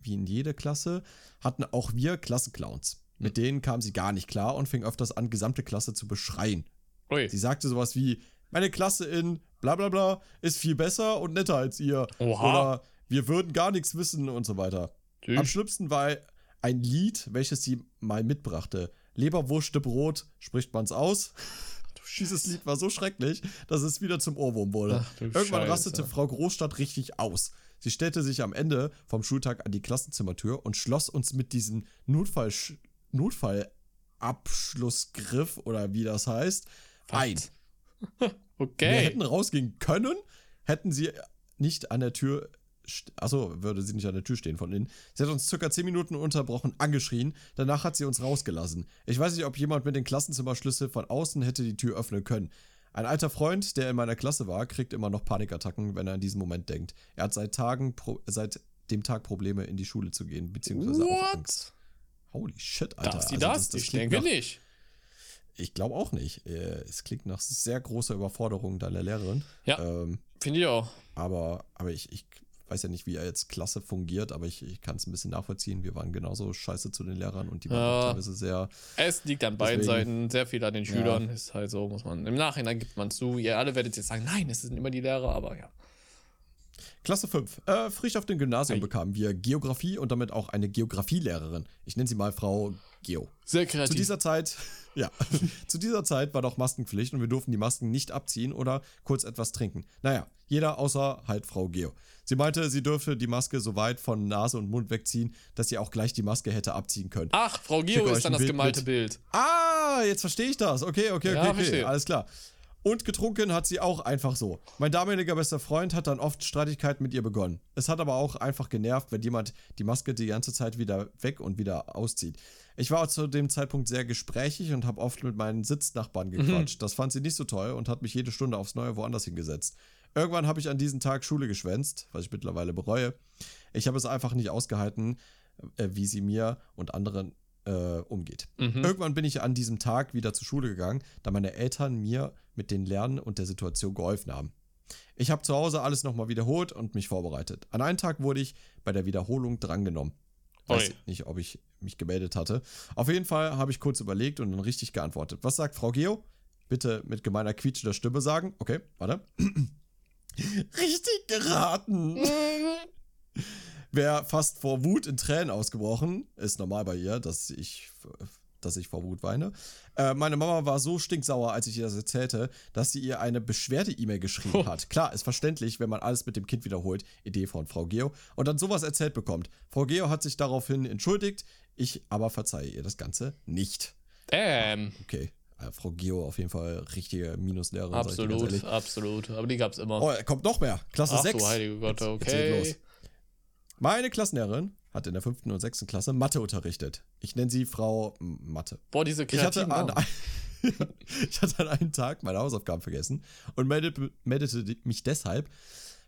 wie in jede Klasse, hatten auch wir Klassenclowns. Mit denen kam sie gar nicht klar und fing öfters an, gesamte Klasse zu beschreien. Ui. Sie sagte sowas wie, meine Klasse in bla bla bla ist viel besser und netter als ihr. Oha. Oder wir würden gar nichts wissen und so weiter. Tschüss. Am schlimmsten war ein Lied, welches sie mal mitbrachte. Leberwurste Brot, spricht man's aus? Dieses Lied war so schrecklich, dass es wieder zum Ohrwurm wurde. Ach Irgendwann Scheiße. rastete Frau Großstadt richtig aus. Sie stellte sich am Ende vom Schultag an die Klassenzimmertür und schloss uns mit diesem Notfall Notfallabschlussgriff oder wie das heißt ein. Wir Okay. hätten rausgehen können, hätten sie nicht an der Tür. Achso, würde sie nicht an der Tür stehen von innen. Sie hat uns circa 10 Minuten unterbrochen, angeschrien. Danach hat sie uns rausgelassen. Ich weiß nicht, ob jemand mit dem Klassenzimmerschlüssel von außen hätte die Tür öffnen können. Ein alter Freund, der in meiner Klasse war, kriegt immer noch Panikattacken, wenn er an diesen Moment denkt. Er hat seit Tagen, seit dem Tag Probleme, in die Schule zu gehen, beziehungsweise auch Angst. Holy shit, Alter. Darf sie Also das? ich klingt denke nach- nicht. Ich glaube auch nicht. Äh, Es klingt nach sehr großer Überforderung deiner Lehrerin. Ja. Ähm, Finde ich auch. aber, aber ich, ich weiß ja nicht, wie er jetzt Klasse fungiert, aber ich, ich kann es ein bisschen nachvollziehen. Wir waren genauso scheiße zu den Lehrern und die waren Ja. auch teilweise sehr. Es liegt an beiden Deswegen- Seiten, sehr viel an den Ja. Schülern. Ist halt so, muss man. Im Nachhinein gibt man zu. Ihr alle werdet jetzt sagen, nein, es sind immer die Lehrer, aber ja. Klasse 5. Äh, frisch auf dem Gymnasium Ei. bekamen wir Geografie und damit auch eine Geografielehrerin. Ich nenne sie mal Frau Geo. Sehr Zu kreativ. dieser Zeit, ja, zu dieser Zeit war doch Maskenpflicht und wir durften die Masken nicht abziehen oder kurz etwas trinken. Naja, jeder außer halt Frau Geo. Sie meinte, sie dürfe die Maske so weit von Nase und Mund wegziehen, dass sie auch gleich die Maske hätte abziehen können. Ach, Frau Geo ist dann das Bild gemalte mit. Bild. Ah, jetzt verstehe ich das. Okay, okay, Ja, okay, okay. verstehe. Alles klar. Und getrunken hat sie auch einfach so. Mein damaliger bester Freund hat dann oft Streitigkeiten mit ihr begonnen. Es hat aber auch einfach genervt, wenn jemand die Maske die ganze Zeit wieder weg und wieder auszieht. Ich war zu dem Zeitpunkt sehr gesprächig und habe oft mit meinen Sitznachbarn gequatscht. Das fand sie nicht so toll und hat mich jede Stunde aufs Neue woanders hingesetzt. Irgendwann habe ich an diesem Tag Schule geschwänzt, was ich mittlerweile bereue. Ich habe es einfach nicht ausgehalten, äh, wie sie mir und anderen äh, umgeht. Irgendwann bin ich an diesem Tag wieder zur Schule gegangen, da meine Eltern mir mit den Lernen und der Situation geholfen haben. Ich habe zu Hause alles nochmal wiederholt und mich vorbereitet. An einem Tag wurde ich bei der Wiederholung drangenommen. Weiß Ui. nicht, ob ich mich gemeldet hatte. Auf jeden Fall habe ich kurz überlegt und dann richtig geantwortet. Was sagt Frau Geo? Bitte mit gemeiner quietschender Stimme sagen. Okay, warte. richtig geraten. Wäre fast vor Wut in Tränen ausgebrochen. Ist normal bei ihr, dass ich, dass ich vor Wut weine. Äh, meine Mama war so stinksauer, als ich ihr das erzählte, dass sie ihr eine Beschwerde-E-Mail geschrieben hat. Klar, ist verständlich, wenn man alles mit dem Kind wiederholt. Idee von Frau Geo. Und dann sowas erzählt bekommt. Frau Geo hat sich daraufhin entschuldigt. Ich aber verzeihe ihr das Ganze nicht. Damn. Okay. Äh, Frau Geo auf jeden Fall richtige Minuslehrerin. Absolut, absolut. Aber die gab's immer. Oh, kommt noch mehr. Klasse Ach 6. du heilige Gott, Jetzt- jetzt okay. geht los. Meine Klassenlehrerin hat in der fünften und sechsten Klasse Mathe unterrichtet. Ich nenne sie Frau Mathe. Boah, diese Ich hatte, kreativen an, ich hatte an einem Tag meine Hausaufgaben vergessen und meldete, meldete mich deshalb.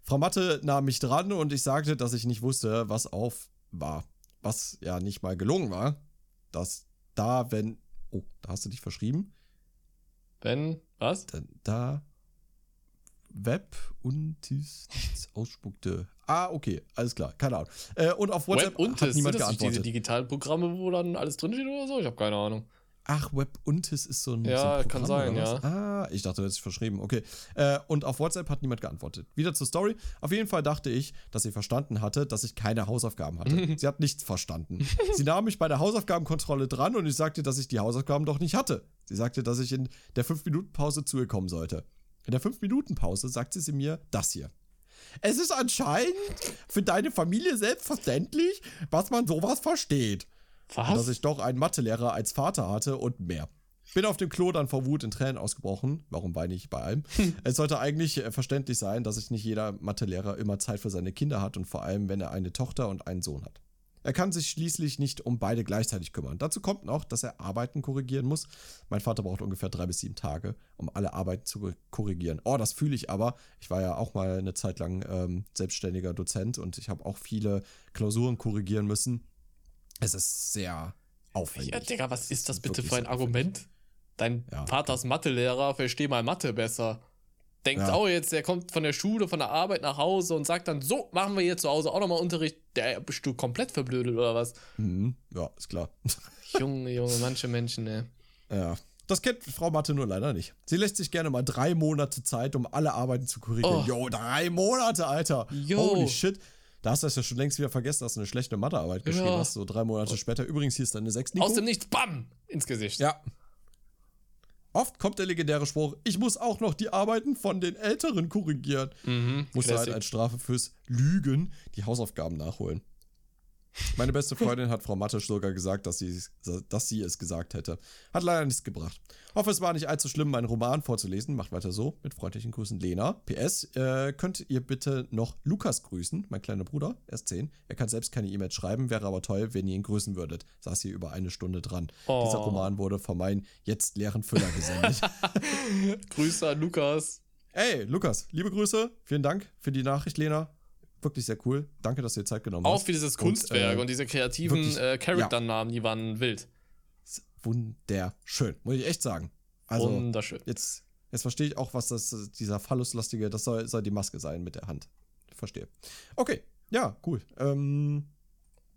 Frau Mathe nahm mich dran und ich sagte, dass ich nicht wusste, was auf war. Was ja nicht mal gelungen war. Dass da, wenn. Oh, da hast du dich verschrieben. Wenn, was? Da, da Web und dies nichts ausspuckte. Ah, okay, alles klar, keine Ahnung. Äh, und auf WhatsApp Web und hat niemand sind das nicht diese geantwortet. digitalen Programme, wo dann alles drinsteht oder so? Ich habe keine Ahnung. Ach, WebUntis ist so ein. Ja, so ein kann Programm, sein, oder was? Ah, ich dachte, du hättest dich verschrieben. Okay. Äh, und auf WhatsApp hat niemand geantwortet. Wieder zur Story. Auf jeden Fall dachte ich, dass sie verstanden hatte, dass ich keine Hausaufgaben hatte. sie hat nichts verstanden. sie nahm mich bei der Hausaufgabenkontrolle dran und ich sagte, dass ich die Hausaufgaben doch nicht hatte. Sie sagte, dass ich in der 5-Minuten-Pause zu ihr kommen sollte. In der 5-Minuten-Pause sagte sie mir das hier. Es ist anscheinend für deine Familie selbstverständlich, was man sowas versteht. Was? Dass ich doch einen Mathelehrer als Vater hatte und mehr. Bin auf dem Klo dann vor Wut in Tränen ausgebrochen. Warum weine ich bei allem? es sollte eigentlich äh, verständlich sein, dass sich nicht jeder Mathelehrer immer Zeit für seine Kinder hat und vor allem, wenn er eine Tochter und einen Sohn hat. Er kann sich schließlich nicht um beide gleichzeitig kümmern. Dazu kommt noch, dass er Arbeiten korrigieren muss. Mein Vater braucht ungefähr drei bis sieben Tage, um alle Arbeiten zu korrigieren. Oh, das fühle ich aber. Ich war ja auch mal eine Zeit lang ähm, selbstständiger Dozent und ich habe auch viele Klausuren korrigieren müssen. Es ist sehr aufwendig. Ja, Digga, was ist das bitte für ein Argument? Dein Ja. Vater ist Mathelehrer, versteh mal Mathe besser. Denkt Ja. auch jetzt, der kommt von der Schule, von der Arbeit nach Hause und sagt dann, so, machen wir hier zu Hause auch nochmal Unterricht. Der bist du komplett verblödet oder was? Mhm, ja, ist klar. Junge, Junge, manche Menschen, ne. ja. Das kennt Frau Mathe nur leider nicht. Sie lässt sich gerne mal drei Monate Zeit, um alle Arbeiten zu korrigieren. Oh. Jo, drei Monate, Alter. Jo. Holy shit. Da hast du das ja schon längst wieder vergessen, dass du eine schlechte Mathearbeit geschrieben Ja. hast. So drei Monate später. Übrigens, hier ist deine sechs, Nico. Aus dem Nichts, bam, ins Gesicht. Ja. Oft kommt der legendäre Spruch, ich muss auch noch die Arbeiten von den Älteren korrigieren. Mhm, Musste halt als Strafe fürs Lügen die Hausaufgaben nachholen. Meine beste Freundin hat Frau Mathe sogar gesagt, dass sie, dass sie es gesagt hätte. Hat leider nichts gebracht. Hoffe, es war nicht allzu schlimm, meinen Roman vorzulesen. Macht weiter so. Mit freundlichen Grüßen, Lena. PS, äh, könnt ihr bitte noch Lukas grüßen, mein kleiner Bruder. Er ist 10. Er kann selbst keine E-Mails schreiben, wäre aber toll, wenn ihr ihn grüßen würdet. Saß hier über eine Stunde dran. Oh. Dieser Roman wurde von meinen jetzt leeren Füller gesendet. Grüße an Lukas. Ey, Lukas, liebe Grüße. Vielen Dank für die Nachricht, Lena. Wirklich sehr cool. Danke, dass du dir Zeit genommen Auch hast. für dieses Und, Kunstwerk äh, und, diese kreativen wirklich, äh, Charakternamen, die waren wild. Wunderschön, muss ich echt sagen. Also, Wunderschön. jetzt, jetzt verstehe ich auch, was das, dieser Phalluslastige, das soll, soll die Maske sein mit der Hand. Ich verstehe. Okay, ja, cool. Ähm,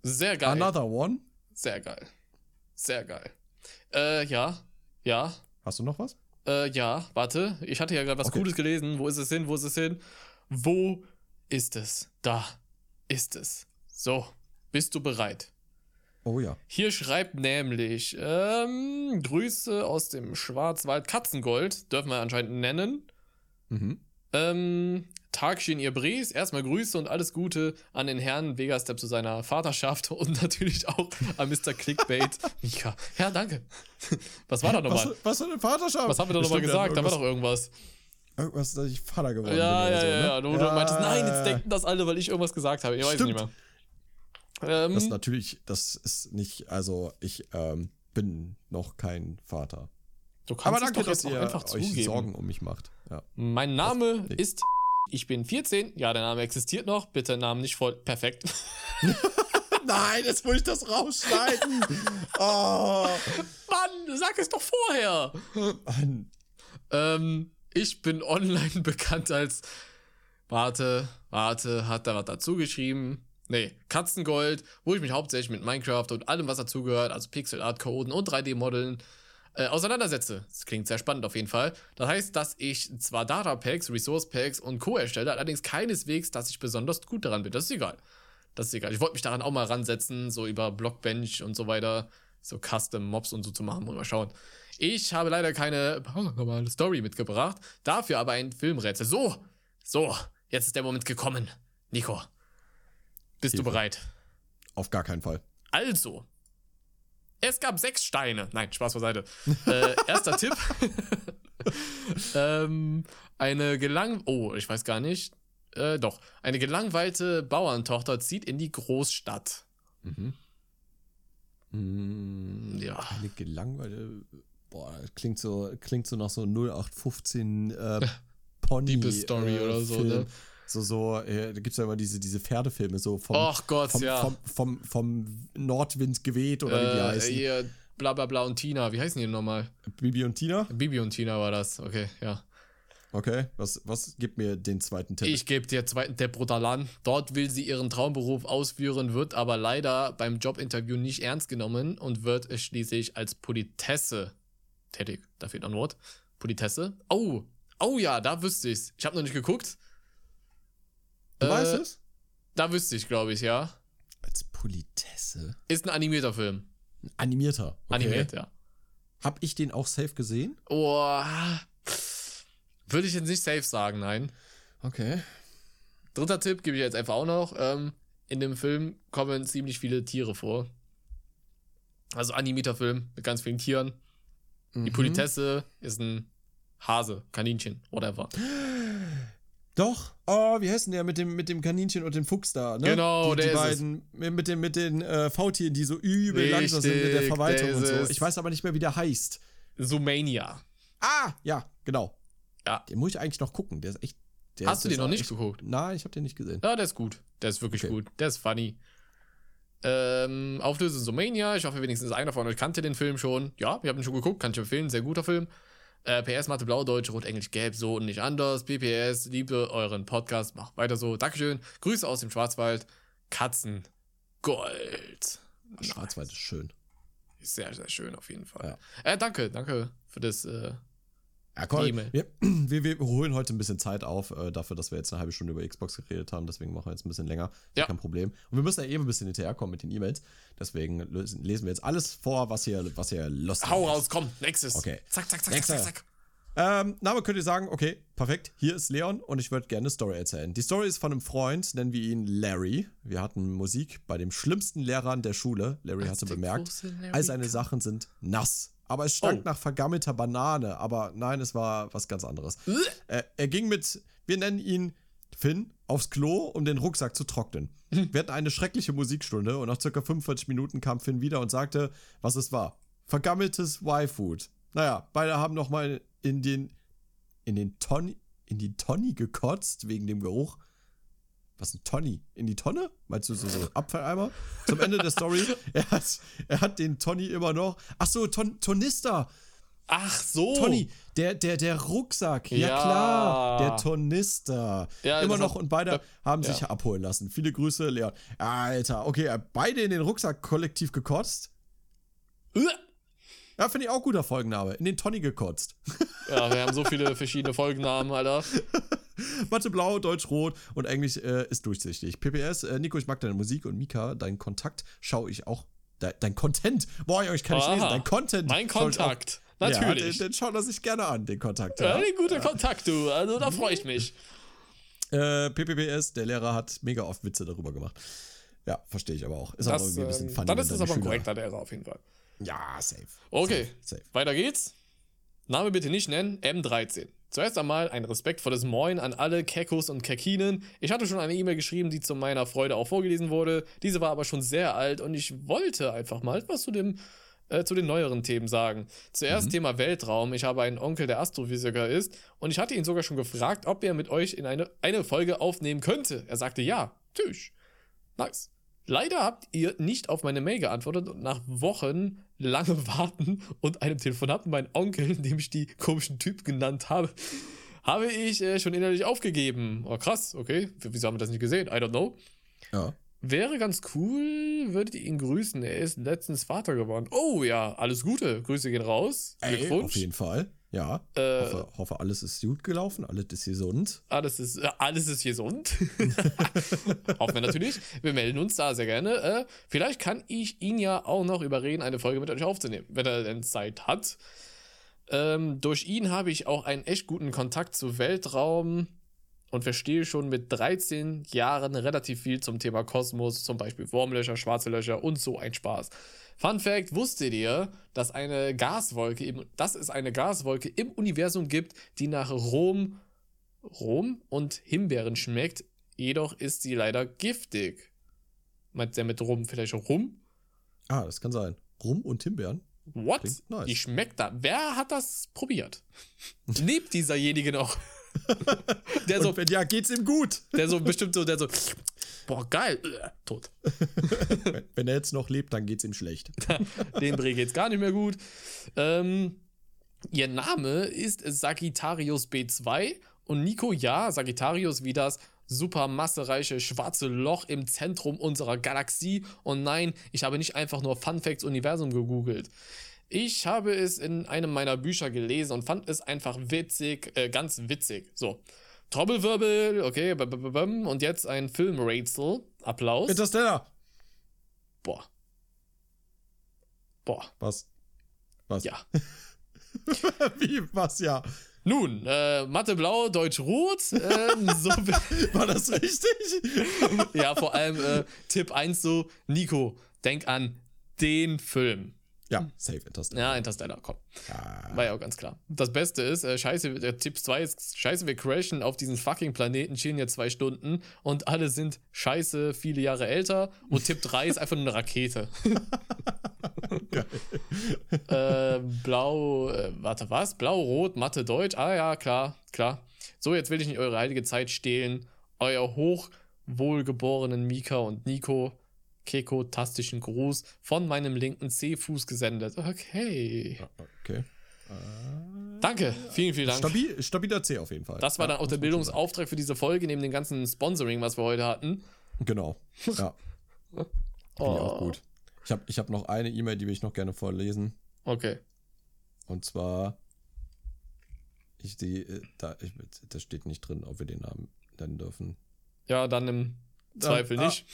Sehr geil. another one. Sehr geil. Sehr geil. Äh, ja. Ja. Hast du noch was? Äh, ja. Warte. Ich hatte ja gerade was Okay. Gutes gelesen. Wo ist es hin? Wo ist es hin? Wo ist es? Da ist es. So. Bist du bereit? Oh ja. Hier schreibt nämlich ähm, Grüße aus dem Schwarzwald Katzengold, dürfen wir anscheinend nennen. Mhm. Ähm, Tagchen ihr Bres, erstmal Grüße und alles Gute an den Herrn Vegastep zu seiner Vaterschaft und natürlich auch an Mr. Clickbait. Mika. Ja, danke. Was war da Was, nochmal? was für eine Vaterschaft? Was haben wir da nochmal gesagt? Da war doch irgendwas, irgendwas. dass ich Vater geworden Ja, bin. ja, oder so, ja, ne? ja. Du, du meintest, nein, jetzt denken das alle, weil ich irgendwas gesagt habe. Ich weiß Stimmt. nicht mehr. Ähm, Das ist natürlich, das ist nicht, also ich ähm, bin noch kein Vater. du kannst Aber danke, doch dass jetzt auch ihr einfach euch zugeben. Sorgen um mich macht. Ja. Mein Name nee. ist. Ich bin 14. Ja, der Name existiert noch. Bitte Namen nicht voll. Perfekt. Nein, jetzt muss ich das rausschneiden. oh. Mann, sag es doch vorher. Mann. Ähm, ich bin online bekannt als. Warte, warte, hat da was dazu geschrieben? Nee, Katzengold, wo ich mich hauptsächlich mit Minecraft und allem, was dazugehört, also Pixel Art Coden und 3D-Modeln, äh, auseinandersetze. Das klingt sehr spannend auf jeden Fall. Das heißt, dass ich zwar Data Packs, Resource Packs und Co. erstelle, allerdings keineswegs, dass ich besonders gut daran bin. Das ist egal. Das ist egal. Ich wollte mich daran auch mal ransetzen, so über Blockbench und so weiter, so Custom Mobs und so zu machen. Mal schauen. Ich habe leider keine normale Story mitgebracht, dafür aber ein Filmrätsel. So, so, jetzt ist der Moment gekommen. Nico, bist du Hilfe. bereit? Auf gar keinen Fall. Also, es gab sechs Steine. Nein, Spaß beiseite. äh, erster Tipp. ähm, eine gelang... Oh, ich weiß gar nicht. Äh, doch. Eine gelangweilte Bauerntochter zieht in die Großstadt. Mhm. Mm, Ja. Eine gelangweilte. Boah, das klingt so, klingt so nach so 0815 äh, Pony. Liebesstory äh, oder so, Film. ne? So, so, äh, da gibt es ja immer diese, diese Pferdefilme, so vom, Och Gott, vom, ja. vom, vom, vom Nordwind geweht oder wie die äh, heißen. hier, bla bla bla und Tina. Wie heißen die nochmal? Bibi und Tina. Bibi und Tina war das. Okay, ja. Okay, was, was gibt mir den zweiten Tipp? Ich gebe dir zweiten Tipp brutal an. Dort will sie ihren Traumberuf ausführen, wird aber leider beim Jobinterview nicht ernst genommen und wird schließlich als Politesse tätig. Da fehlt noch ein Wort. Politesse. Oh, oh ja, da wüsste ich's. Ich habe noch nicht geguckt. du äh, weißt es? Da wüsste ich, glaube ich, ja. Als Politesse. Ist ein animierter Film. Ein Animierter. Okay. Animiert, ja. Hab ich den auch safe gesehen? Oh, würde ich jetzt nicht safe sagen, nein. Okay. Dritter Tipp gebe ich jetzt einfach auch noch. Ähm, in dem Film kommen ziemlich viele Tiere vor. Also animierter Film mit ganz vielen Tieren. Mhm. Die Politesse ist ein Hase, Kaninchen, whatever. Doch. Oh, wie heißt denn der mit dem, mit dem Kaninchen und dem Fuchs da, ne? Genau, die, der die ist beiden mit, mit den, mit den äh, Faultieren, die so übel langsam sind mit der Verwaltung und so. es. Ich weiß aber nicht mehr, wie der heißt. Zoomania. Ah, ja, genau. Ja. Den muss ich eigentlich noch gucken. Der ist echt. Der Hast ist, du den noch nicht echt, geguckt? Nein, ich habe den nicht gesehen. Ja, der ist gut. Der ist wirklich Okay. gut. Der ist funny. Ähm, Auflösung Zoomania. Ich hoffe, wenigstens einer von euch kannte den Film schon. Ja, wir haben ihn schon geguckt. Kann ich empfehlen. Sehr guter Film. Äh, PS, Mathe, Blau, Deutsch, Rot, Englisch, Gelb, so und nicht anders. BPS, liebe euren Podcast. Macht weiter so. Dankeschön. Grüße aus dem Schwarzwald. Katzen. Gold. Schwarzwald ist schön. Sehr, sehr schön auf jeden Fall. Äh, danke, danke für das. Äh, Ja, komm, wir, wir, wir holen heute ein bisschen Zeit auf, äh, dafür, dass wir jetzt eine halbe Stunde über Xbox geredet haben. Deswegen machen wir jetzt ein bisschen länger. Ja. Kein Problem. Und wir müssen ja eben ein bisschen hinterherkommen mit den E-Mails. Deswegen lösen, lesen wir jetzt alles vor, was hier, was hier lustig hau ist. raus, komm, nächstes. Okay. Zack, zack, zack, Nächster. zack, zack. Ähm, Name könnt ihr sagen, okay, perfekt, hier ist Leon und ich würde gerne eine Story erzählen. Die Story ist von einem Freund, nennen wir ihn Larry. Wir hatten Musik bei dem schlimmsten Lehrer an der Schule. Larry hatte bemerkt, all seine. Sachen sind nass. Aber es stank Oh. nach vergammelter Banane. Aber nein, es war was ganz anderes. Äh, er ging mit, wir nennen ihn Finn, aufs Klo, um den Rucksack zu trocknen. Wir hatten eine schreckliche Musikstunde und nach circa 45 Minuten kam Finn wieder und sagte, was es war. Vergammeltes Y-Food. Naja, beide haben nochmal in den, in den Tonny, in die Tonny gekotzt, wegen dem Geruch. Was ein Tonny? In die Tonne? Meinst du so, so Abfalleimer? Zum Ende der Story, er hat, er hat den Tonny immer noch. Ach so, Ton, Tornister. Ach so. Tonny, der, der, der Rucksack. Ja, Ja. klar, der Tornister. Ja, Immer noch hat- und beide ja. haben sich abholen lassen. Viele Grüße, Leon. Alter, okay, beide in den Rucksack kollektiv gekotzt. Uah. Ja, finde ich auch guter Folgenname. In den Tonny gekotzt. Ja, wir haben so viele verschiedene Folgennamen, Alter. Mathe blau, Deutsch rot und Englisch äh, ist durchsichtig. PPS, äh, Nico, ich mag deine Musik und Mika, dein Kontakt schaue ich auch. De, dein Content. Boah, ich kann nicht lesen. Dein Content. Mein Kontakt. Ja, Natürlich. den, den schaut er sich gerne an, den Kontakt. Ja, Ja. ein guter Kontakt, du. Also da freue ich mich. Äh, PPPS, der Lehrer hat mega oft Witze darüber gemacht. Ja, verstehe ich aber auch. Ist aber Das, irgendwie ein bisschen ähm, funny. dann ist deine aber ein korrekter Lehrer auf jeden Fall. Ja, safe. Okay, Safe, safe. weiter geht's. Name bitte nicht nennen, M13. Zuerst einmal ein respektvolles Moin an alle Kekos und Kekinen. Ich hatte schon eine E-Mail geschrieben, die zu meiner Freude auch vorgelesen wurde. Diese war aber schon sehr alt und ich wollte einfach mal etwas zu dem äh, zu den neueren Themen sagen. Zuerst Thema Weltraum. Ich habe einen Onkel, der Astrophysiker ist und ich hatte ihn sogar schon gefragt, ob er mit euch in eine, eine Folge aufnehmen könnte. Er sagte ja. Tschüss. Nice. Leider habt ihr nicht auf meine Mail geantwortet und nach Wochen langem Warten und einem Telefonat mit meinem Onkel, dem ich die komischen Typ genannt habe, habe ich äh, schon innerlich aufgegeben. Oh, krass, okay. Wieso haben wir das nicht gesehen? I don't know. Ja. Wäre ganz cool, würdet ihr ihn grüßen. Er ist letztens Vater geworden. Oh ja, alles Gute. Grüße gehen raus. Ey, Glückwunsch. auf jeden Fall. Ja. Äh, hoffe, hoffe, alles ist gut gelaufen, alles ist gesund. Alles ist, äh, alles ist gesund. Hoffen wir natürlich. Wir melden uns da sehr gerne. Äh, vielleicht kann ich ihn ja auch noch überreden, eine Folge mit euch aufzunehmen, wenn er denn Zeit hat. Ähm, durch ihn habe ich auch einen echt guten Kontakt zu Weltraum und verstehe schon mit 13 Jahren relativ viel zum Thema Kosmos, zum Beispiel Wurmlöcher, schwarze Löcher und so ein Spaß. Fun Fact: Wusstet ihr, dass eine Gaswolke, im, dass es eine Gaswolke im Universum gibt, die nach Rom, Rom und Himbeeren schmeckt? Jedoch ist sie leider giftig. Meint der mit Rum vielleicht Rum? Ah, das kann sein. Rum und Himbeeren. What? Nice. Die schmeckt da. Wer hat das probiert? Lebt dieserjenige noch? der, so, wenn ja, geht's ihm gut. der so bestimmt so, der so, boah, geil, äh, tot. wenn, wenn er jetzt noch lebt, dann geht's ihm schlecht. Den Dreh geht's gar nicht mehr gut. Ähm, Ihr Name ist Sagittarius B2 und Nico, ja, Sagittarius wie das supermassereiche schwarze Loch im Zentrum unserer Galaxie. Und nein, ich habe nicht einfach nur Fun Facts Universum gegoogelt. Ich habe es in einem meiner Bücher gelesen und fand es einfach witzig, äh, ganz witzig. So. Trommelwirbel, okay, und jetzt ein Filmrätsel. Applaus. Interstellar. Boah. Boah. Was? Was? Ja. Wie, was, ja? Nun, äh, Mathe blau, Deutsch rot. Ähm, so War das richtig? ja, vor allem äh, Tipp 1 so, Nico, denk an den Film. Ja, safe Interstellar. Ja, Interstellar, komm. Ja. War ja auch ganz klar. Das Beste ist, äh, scheiße, der Tipp 2 ist, scheiße, wir crashen auf diesen fucking Planeten, chillen jetzt zwei Stunden und alle sind scheiße viele Jahre älter und Tipp 3 ist einfach nur eine Rakete. äh, blau, äh, warte, was? Blau, Rot, Mathe, Deutsch. Ah ja, klar, klar. So, jetzt will ich nicht eure heilige Zeit stehlen. Euer hochwohlgeborenen Mika und Nico Keko-tastischen Gruß von meinem linken C-Fuß gesendet. Okay. Okay. Danke, vielen, vielen Dank. Stabil, stabiler C auf jeden Fall. Das war ja, dann auch der Bildungsauftrag für diese Folge, neben dem ganzen Sponsoring, was wir heute hatten. Genau. Ja. Finde oh. ich auch gut. Ich habe ich hab noch eine E-Mail, die will ich noch gerne vorlesen. Okay. Und zwar, ich sehe, äh, da, ich, da steht nicht drin, ob wir den Namen nennen dürfen. Ja, dann im Zweifel ah, nicht.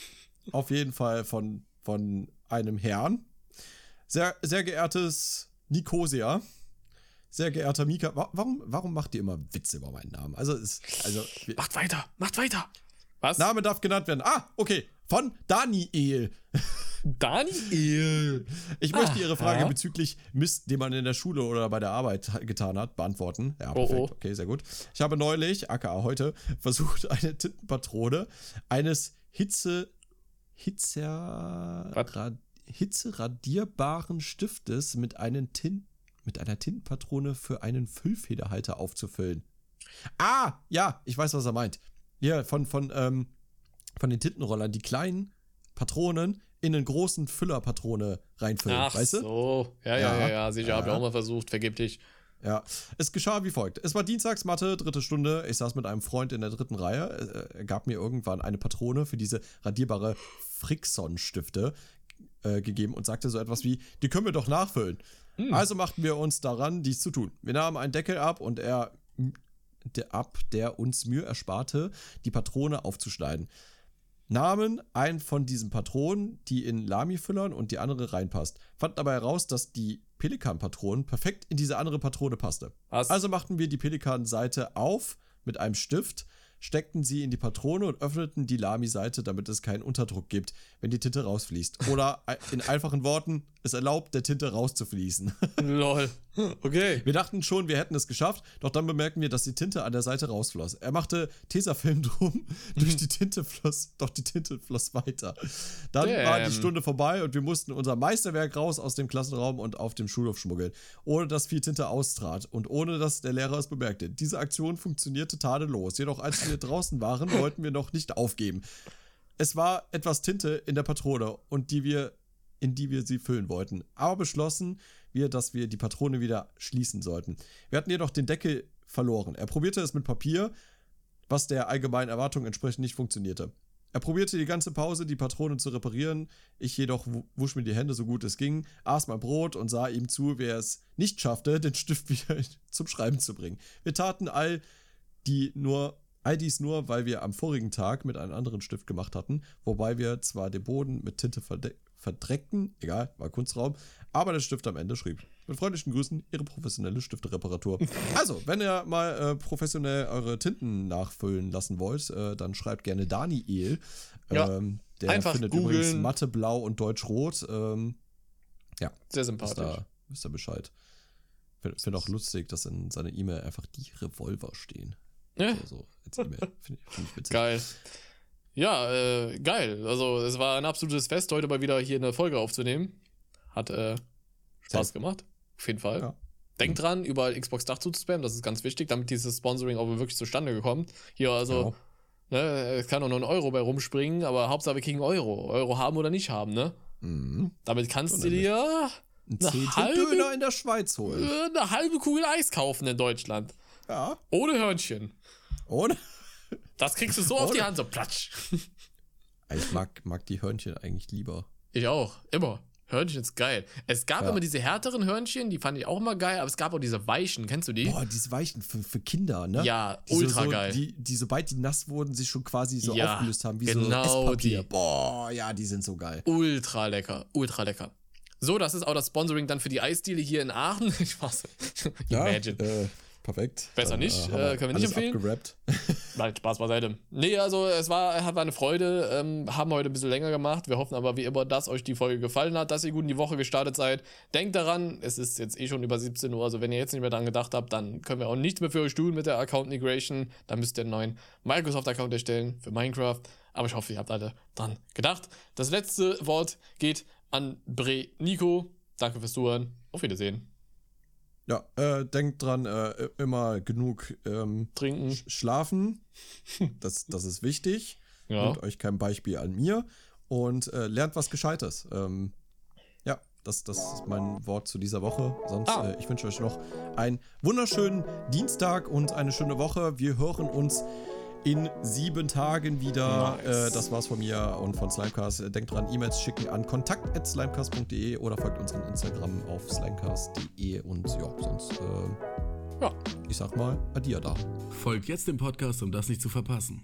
Auf jeden Fall von, von einem Herrn. Sehr, sehr geehrtes Nikosia. Sehr geehrter Mika, warum, warum macht ihr immer Witze über meinen Namen? Also, ist, also. Macht weiter, macht weiter. Was? Name darf genannt werden. Ah, okay. Von Daniel. Daniel. Ich möchte Ihre Frage bezüglich Mist, den man in der Schule oder bei der Arbeit getan hat, beantworten. Ja, perfekt. Oh, oh. Okay, sehr gut. Ich habe neulich, aka heute, versucht, eine Tintenpatrone eines Hitze Hitze, hitzeradierbaren Stiftes mit, einen Tin, mit einer Tintenpatrone für einen Füllfederhalter aufzufüllen. Ah, ja, ich weiß, was er meint. Hier, von, von, ähm, von den Tintenrollern, die kleinen Patronen in einen großen Füllerpatrone reinfüllen, Ach weißt du? so. Ja, ja, ja, ja, sicher, ja. habe ich auch mal versucht, vergib dich. Ja, es geschah wie folgt. Es war Dienstags Mathe, dritte Stunde. Ich saß mit einem Freund in der dritten Reihe. Er gab mir irgendwann eine Patrone für diese radierbare Frickson-Stifte äh, gegeben und sagte so etwas wie, die können wir doch nachfüllen. Hm. Also machten wir uns daran, dies zu tun. Wir nahmen einen Deckel ab und er der, ab, der uns Mühe ersparte, die Patrone aufzuschneiden. Nahmen einen von diesen Patronen, die in Lami-Füllern und die andere reinpasst. Fanden dabei heraus, dass die Pelikan-Patronen perfekt in diese andere Patrone passte. Was? Also machten wir die Pelikan-Seite auf mit einem Stift, steckten sie in die Patrone und öffneten die Lami-Seite, damit es keinen Unterdruck gibt, wenn die Tinte rausfließt. Oder in einfachen Worten, es erlaubt der Tinte rauszufließen. Lol. Okay. Wir dachten schon, wir hätten es geschafft, doch dann bemerkten wir, dass die Tinte an der Seite rausfloss. Er machte Tesafilm drum, durch die Tinte floss, doch die Tinte floss weiter. Dann Damn. war die Stunde vorbei und wir mussten unser Meisterwerk raus aus dem Klassenraum und auf dem Schulhof schmuggeln, ohne dass viel Tinte austrat und ohne dass der Lehrer es bemerkte. Diese Aktion funktionierte tadellos, jedoch als wir draußen waren, wollten wir noch nicht aufgeben. Es war etwas Tinte in der Patrone und die wir in die wir sie füllen wollten. Aber beschlossen wir, dass wir die Patrone wieder schließen sollten. Wir hatten jedoch den Deckel verloren. Er probierte es mit Papier, was der allgemeinen Erwartung entsprechend nicht funktionierte. Er probierte die ganze Pause, die Patrone zu reparieren. Ich jedoch wusch mir die Hände so gut es ging, aß mein Brot und sah ihm zu, wie er es nicht schaffte, den Stift wieder zum Schreiben zu bringen. Wir taten all die nur All dies nur, weil wir am vorigen Tag mit einem anderen Stift gemacht hatten, wobei wir zwar den Boden mit Tinte verdreckten, egal, war Kunstraum, aber der Stift am Ende schrieb. Mit freundlichen Grüßen, Ihre professionelle Stiftereparatur. also, wenn ihr mal äh, professionell eure Tinten nachfüllen lassen wollt, äh, dann schreibt gerne Daniel. Ja, ähm, der einfach findet googlen. übrigens Matte Blau und Deutsch Rot. Ähm, ja. Sehr sympathisch. Wisst ihr, wisst ihr Bescheid. Finde find auch lustig, dass in seiner E-Mail einfach die Revolver stehen. Ja. So, als E-Mail. Finde ich, find ich witzig. Geil. Ja, äh, geil. Also es war ein absolutes Fest, heute mal wieder hier eine Folge aufzunehmen. Hat äh, Spaß Sehr. gemacht. Auf jeden Fall. Ja. Denkt dran, überall Xbox Dach zuzuspammen, das ist ganz wichtig, damit dieses Sponsoring auch wirklich zustande kommt. Hier also, genau. ne, es kann auch nur ein Euro bei rumspringen, aber Hauptsache wir kriegen Euro. Euro haben oder nicht haben, ne? Mhm. Damit kannst du dir einen halbe- Döner in der Schweiz holen. Eine halbe Kugel Eis kaufen in Deutschland. Ja. Ohne Hörnchen. Oder? Das kriegst du so auf die Hand, so platsch. Ich mag, mag die Hörnchen eigentlich lieber. Ich auch, immer. Hörnchen ist geil. Es gab Ja. immer diese härteren Hörnchen, die fand ich auch immer geil, aber es gab auch diese weichen, kennst du die? Boah, diese Weichen für, für Kinder, ne? Ja, Die ultra so, geil. Die, die, sobald die nass wurden, sich schon quasi so Ja, aufgelöst haben, wie genau so Esspapier. die. Boah, ja, die sind so geil. Ultra lecker, ultra lecker. So, das ist auch das Sponsoring dann für die Eisdiele hier in Aachen. Ich weiß. Imagine. äh, perfekt. Besser nicht, äh, wir können wir nicht empfehlen. abgerappt. Nein, Spaß beiseite. Nee, also es war, war eine Freude. Ähm, haben heute ein bisschen länger gemacht. Wir hoffen aber wie immer, dass euch die Folge gefallen hat, dass ihr gut in die Woche gestartet seid. Denkt daran, es ist jetzt eh schon über 17 Uhr. Also wenn ihr jetzt nicht mehr daran gedacht habt, dann können wir auch nichts mehr für euch tun mit der Account Migration. Dann müsst ihr einen neuen Microsoft-Account erstellen für Minecraft. Aber ich hoffe, ihr habt alle dran gedacht. Das letzte Wort geht an Bre Nico. Danke fürs Zuhören. Auf Wiedersehen. Ja, äh, denkt dran, äh, immer genug ähm, Trinken. sch- schlafen. Das, das ist wichtig. Ja. Nehmt euch kein Beispiel an mir und äh, lernt was Gescheites. Ähm, ja, das, das ist mein Wort zu dieser Woche. Sonst, Ah. äh, ich wünsche euch noch einen wunderschönen Dienstag und eine schöne Woche. Wir hören uns in sieben Tagen wieder. Nice. Äh, das war's von mir und von Slimecast. Äh, Denkt dran, E-Mails schicken an kontakt.slimecast.de oder folgt unseren Instagram auf slimecast.de und ja, sonst, äh, Ja. ich sag mal, Adia da. Folgt jetzt dem Podcast, um das nicht zu verpassen.